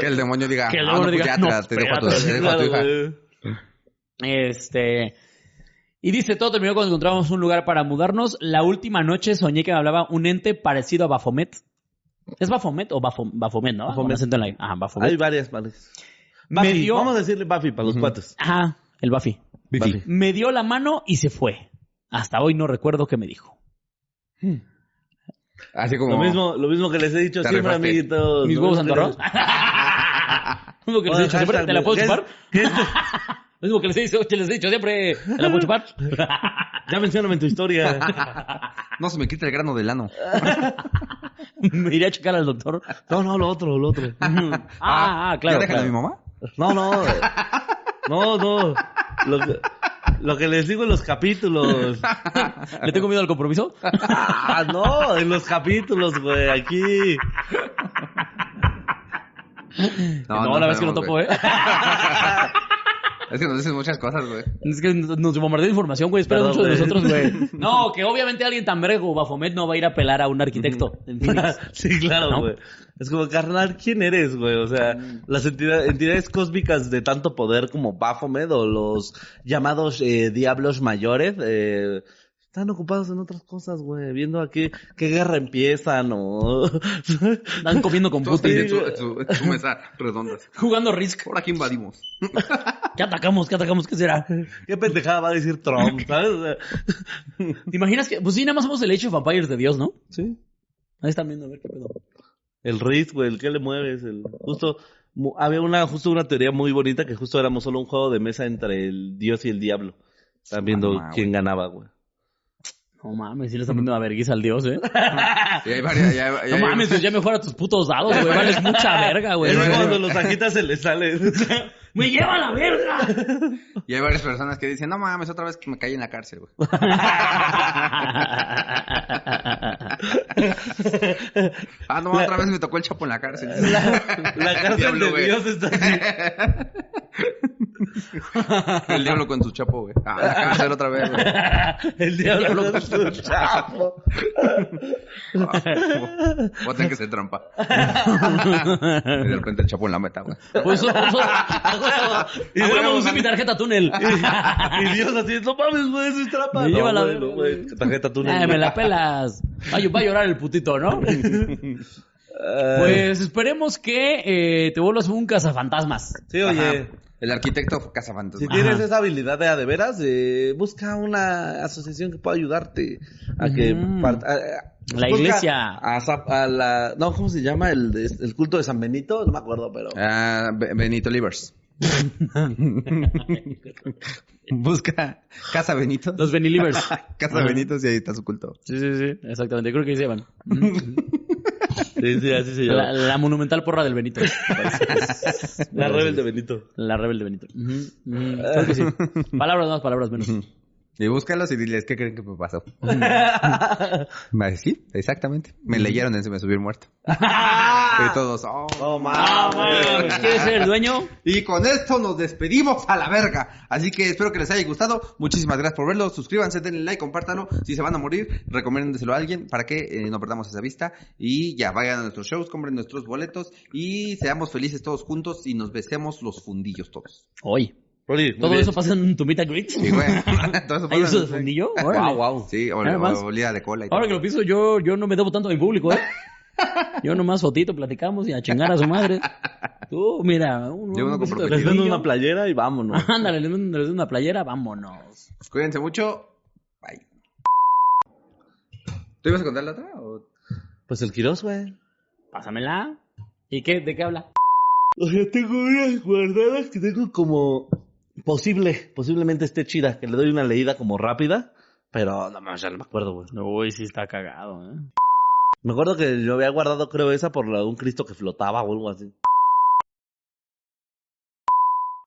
[SPEAKER 2] Que el demonio diga,
[SPEAKER 3] Que el
[SPEAKER 2] ah, no, pues
[SPEAKER 3] diga,
[SPEAKER 2] ya te,
[SPEAKER 3] no,
[SPEAKER 2] te dejo a tu,
[SPEAKER 3] espérate,
[SPEAKER 2] te dejo a tu
[SPEAKER 4] Claro,
[SPEAKER 2] hija.
[SPEAKER 4] güey.
[SPEAKER 3] Este. Y dice, todo terminó cuando encontramos un lugar para mudarnos. La última noche soñé que me hablaba un ente parecido a Bafomet. ¿Es Bafomet o Bafo- Bafomet, no?
[SPEAKER 4] Bafomet.
[SPEAKER 3] Ajá, Bafomet.
[SPEAKER 4] Hay varias.
[SPEAKER 3] Me dio-
[SPEAKER 4] vamos a decirle Buffy para los cuates.
[SPEAKER 3] Ajá, el Buffy.
[SPEAKER 4] Buffy.
[SPEAKER 3] Me dio la mano y se fue. Hasta hoy no recuerdo qué me dijo.
[SPEAKER 2] Así como...
[SPEAKER 4] Lo mismo, lo mismo que les he dicho
[SPEAKER 2] Te
[SPEAKER 4] siempre,
[SPEAKER 2] rifaste.
[SPEAKER 4] amiguitos.
[SPEAKER 3] ¿Mis huevos
[SPEAKER 4] les-
[SPEAKER 3] Lo mismo que les he dicho siempre, ¿te la puedo
[SPEAKER 4] ¿Qué es-
[SPEAKER 3] chupar?
[SPEAKER 4] qué es-
[SPEAKER 3] Lo mismo que les he dicho, les he dicho siempre, ¿te la puedo chupar?
[SPEAKER 4] Ya mencióname en tu historia.
[SPEAKER 2] No se me quita el grano del ano.
[SPEAKER 3] Me iré a checar al doctor.
[SPEAKER 4] No, no, lo otro, lo otro.
[SPEAKER 3] Ah, ah, claro.
[SPEAKER 2] ¿Ya dejan a
[SPEAKER 3] claro.
[SPEAKER 2] mi mamá?
[SPEAKER 4] No, no. No, no. Lo que, lo que les digo en los capítulos.
[SPEAKER 3] ¿Le tengo miedo al compromiso?
[SPEAKER 4] Ah, no, en los capítulos, güey, aquí.
[SPEAKER 3] No, la es que
[SPEAKER 2] sabemos,
[SPEAKER 3] topo, ¿eh?
[SPEAKER 2] Es que nos dicen muchas cosas, güey.
[SPEAKER 3] Es que nos bombardeó de información, güey. Espera mucho de nosotros, güey. No, que obviamente alguien tan como Bafomet no va a ir a pelar a un arquitecto. en.
[SPEAKER 4] Sí, claro,
[SPEAKER 3] ¿No?
[SPEAKER 4] güey. Es como, carnal, ¿quién eres, güey? O sea, las entidades, entidades cósmicas de tanto poder como Baphomet o los llamados eh, diablos mayores, eh, están ocupados en otras cosas, güey. Viendo a qué, qué guerra empiezan o...
[SPEAKER 3] Están comiendo con Putin.
[SPEAKER 2] su, su, su mesa redonda.
[SPEAKER 3] Jugando Risk.
[SPEAKER 2] Por aquí invadimos.
[SPEAKER 3] ¿Qué atacamos? ¿Qué atacamos? ¿Qué será?
[SPEAKER 4] ¿Qué pendejada va a decir Trump, sabes?
[SPEAKER 3] ¿Te imaginas que.? Pues sí, nada más somos el Age of Vampires de Dios, ¿no?
[SPEAKER 4] sí.
[SPEAKER 3] Ahí están viendo, a ver qué pedo.
[SPEAKER 4] El Riz, güey, el que le mueves, el... Justo, había una, justo una teoría muy bonita que justo éramos solo un juego de mesa entre el dios y el diablo. Están viendo
[SPEAKER 2] Ah,
[SPEAKER 4] quién ganaba, güey.
[SPEAKER 3] No mames, si le están poniendo a vergüenza al dios, ¿eh?
[SPEAKER 2] Y hay varias, ya, ya-
[SPEAKER 3] No
[SPEAKER 2] ya-
[SPEAKER 3] mames, pues ya me fuera tus putos dados, güey. Vales mucha verga, güey.
[SPEAKER 4] Es cuando los agitas se le sale.
[SPEAKER 3] ¡Me lleva a la verga!
[SPEAKER 2] y hay varias personas que dicen, no mames, otra vez que me caí en la cárcel, güey. Ah, no, otra vez me tocó el chapo en la cárcel.
[SPEAKER 4] La cárcel
[SPEAKER 2] Diablo,
[SPEAKER 4] de. Dios está.
[SPEAKER 2] El diablo con su chapo, güey. Ah, la cárcel otra vez, güey.
[SPEAKER 4] El diablo con su chapo.
[SPEAKER 2] Voy a tener que hacer trampa. Y de repente el chapo en la meta, güey.
[SPEAKER 3] Pues eso, eso. A
[SPEAKER 4] Y
[SPEAKER 3] huevo, usé mi tarjeta túnel.
[SPEAKER 4] Y Dios así, no mames, güey, eso es trampa.
[SPEAKER 3] Me
[SPEAKER 4] No,
[SPEAKER 3] lleva la
[SPEAKER 4] güey,
[SPEAKER 3] verga,
[SPEAKER 4] no, güey. Tarjeta tú
[SPEAKER 3] Ay, me la pelas. Ay, va a llorar el putito, ¿no? Pues esperemos que eh, te vuelvas un cazafantasmas.
[SPEAKER 4] Sí, oye.
[SPEAKER 2] Ajá. El arquitecto cazafantasmas.
[SPEAKER 4] Si tienes esa habilidad de a de veras, eh, busca una asociación que pueda ayudarte a que
[SPEAKER 3] Mm.
[SPEAKER 4] part- a- a-
[SPEAKER 3] La iglesia.
[SPEAKER 4] a, Zap- a la no cómo se llama el, culto de San Benito no me acuerdo pero
[SPEAKER 2] Ah, Be- Benito Livers. Busca Casa Benito.
[SPEAKER 3] Los Benilivers.
[SPEAKER 2] Casa Benito y ahí está su culto.
[SPEAKER 3] Sí, sí, sí. Exactamente. Creo que ahí se van.
[SPEAKER 4] sí, sí, así se
[SPEAKER 3] La,
[SPEAKER 4] llama
[SPEAKER 3] la monumental porra del Benito.
[SPEAKER 4] la, rebelde Benito
[SPEAKER 3] La rebelde Benito. Ujú. Creo que sí. Palabras más, palabras menos.
[SPEAKER 2] Y búscalos y diles qué creen que me pasó. Decir, sí, exactamente. Me leyeron encima de subir muerto. y todos, oh.
[SPEAKER 4] no
[SPEAKER 3] Ah,
[SPEAKER 4] mames.
[SPEAKER 3] ¿Quieres ser el dueño?
[SPEAKER 2] Y con esto nos despedimos a la verga. Así que espero que les haya gustado. Muchísimas gracias por verlo. Suscríbanse, denle like, compártanlo. Si se van a morir, recomiéndenselo a alguien para que eh, no perdamos esa vista. Y ya vayan a nuestros shows, compren nuestros boletos y seamos felices todos juntos y nos besemos los fundillos todos.
[SPEAKER 3] Hoy.
[SPEAKER 4] Rolly,
[SPEAKER 3] ¿Todo
[SPEAKER 4] bien.
[SPEAKER 3] eso pasa en tu meet and greet?
[SPEAKER 2] Sí, güey. Todo eso
[SPEAKER 3] ¿Hay
[SPEAKER 2] pasa
[SPEAKER 3] uso de fundillo?
[SPEAKER 4] wow
[SPEAKER 3] Órale.
[SPEAKER 4] wow
[SPEAKER 2] Sí, o,
[SPEAKER 3] Además,
[SPEAKER 2] o olida de cola y
[SPEAKER 3] Ahora
[SPEAKER 2] todo.
[SPEAKER 3] que lo pienso, yo, yo no me debo tanto a mi público, ¿eh? Yo nomás fotito, platicamos y a chingar a su madre. Tú, mira, un,
[SPEAKER 2] Yo uno
[SPEAKER 3] un
[SPEAKER 4] les vendo
[SPEAKER 3] fundillo.
[SPEAKER 4] una playera y vámonos
[SPEAKER 3] Ándale, les vendo una playera, vámonos.
[SPEAKER 2] Cuídense mucho. Bye. ¿Tú ibas a contar la otra? o-
[SPEAKER 4] pues el Quiroz güey
[SPEAKER 3] Pásamela. ¿Y qué? ¿De qué habla?
[SPEAKER 4] o sea tengo unas guardadas que tengo como posible posiblemente esté chida que le doy una leída como rápida pero no más ya no me acuerdo güey
[SPEAKER 3] Uy, sí está cagado, ¿eh?
[SPEAKER 4] Me acuerdo que yo había guardado, creo, esa por la de un Cristo que flotaba o algo así.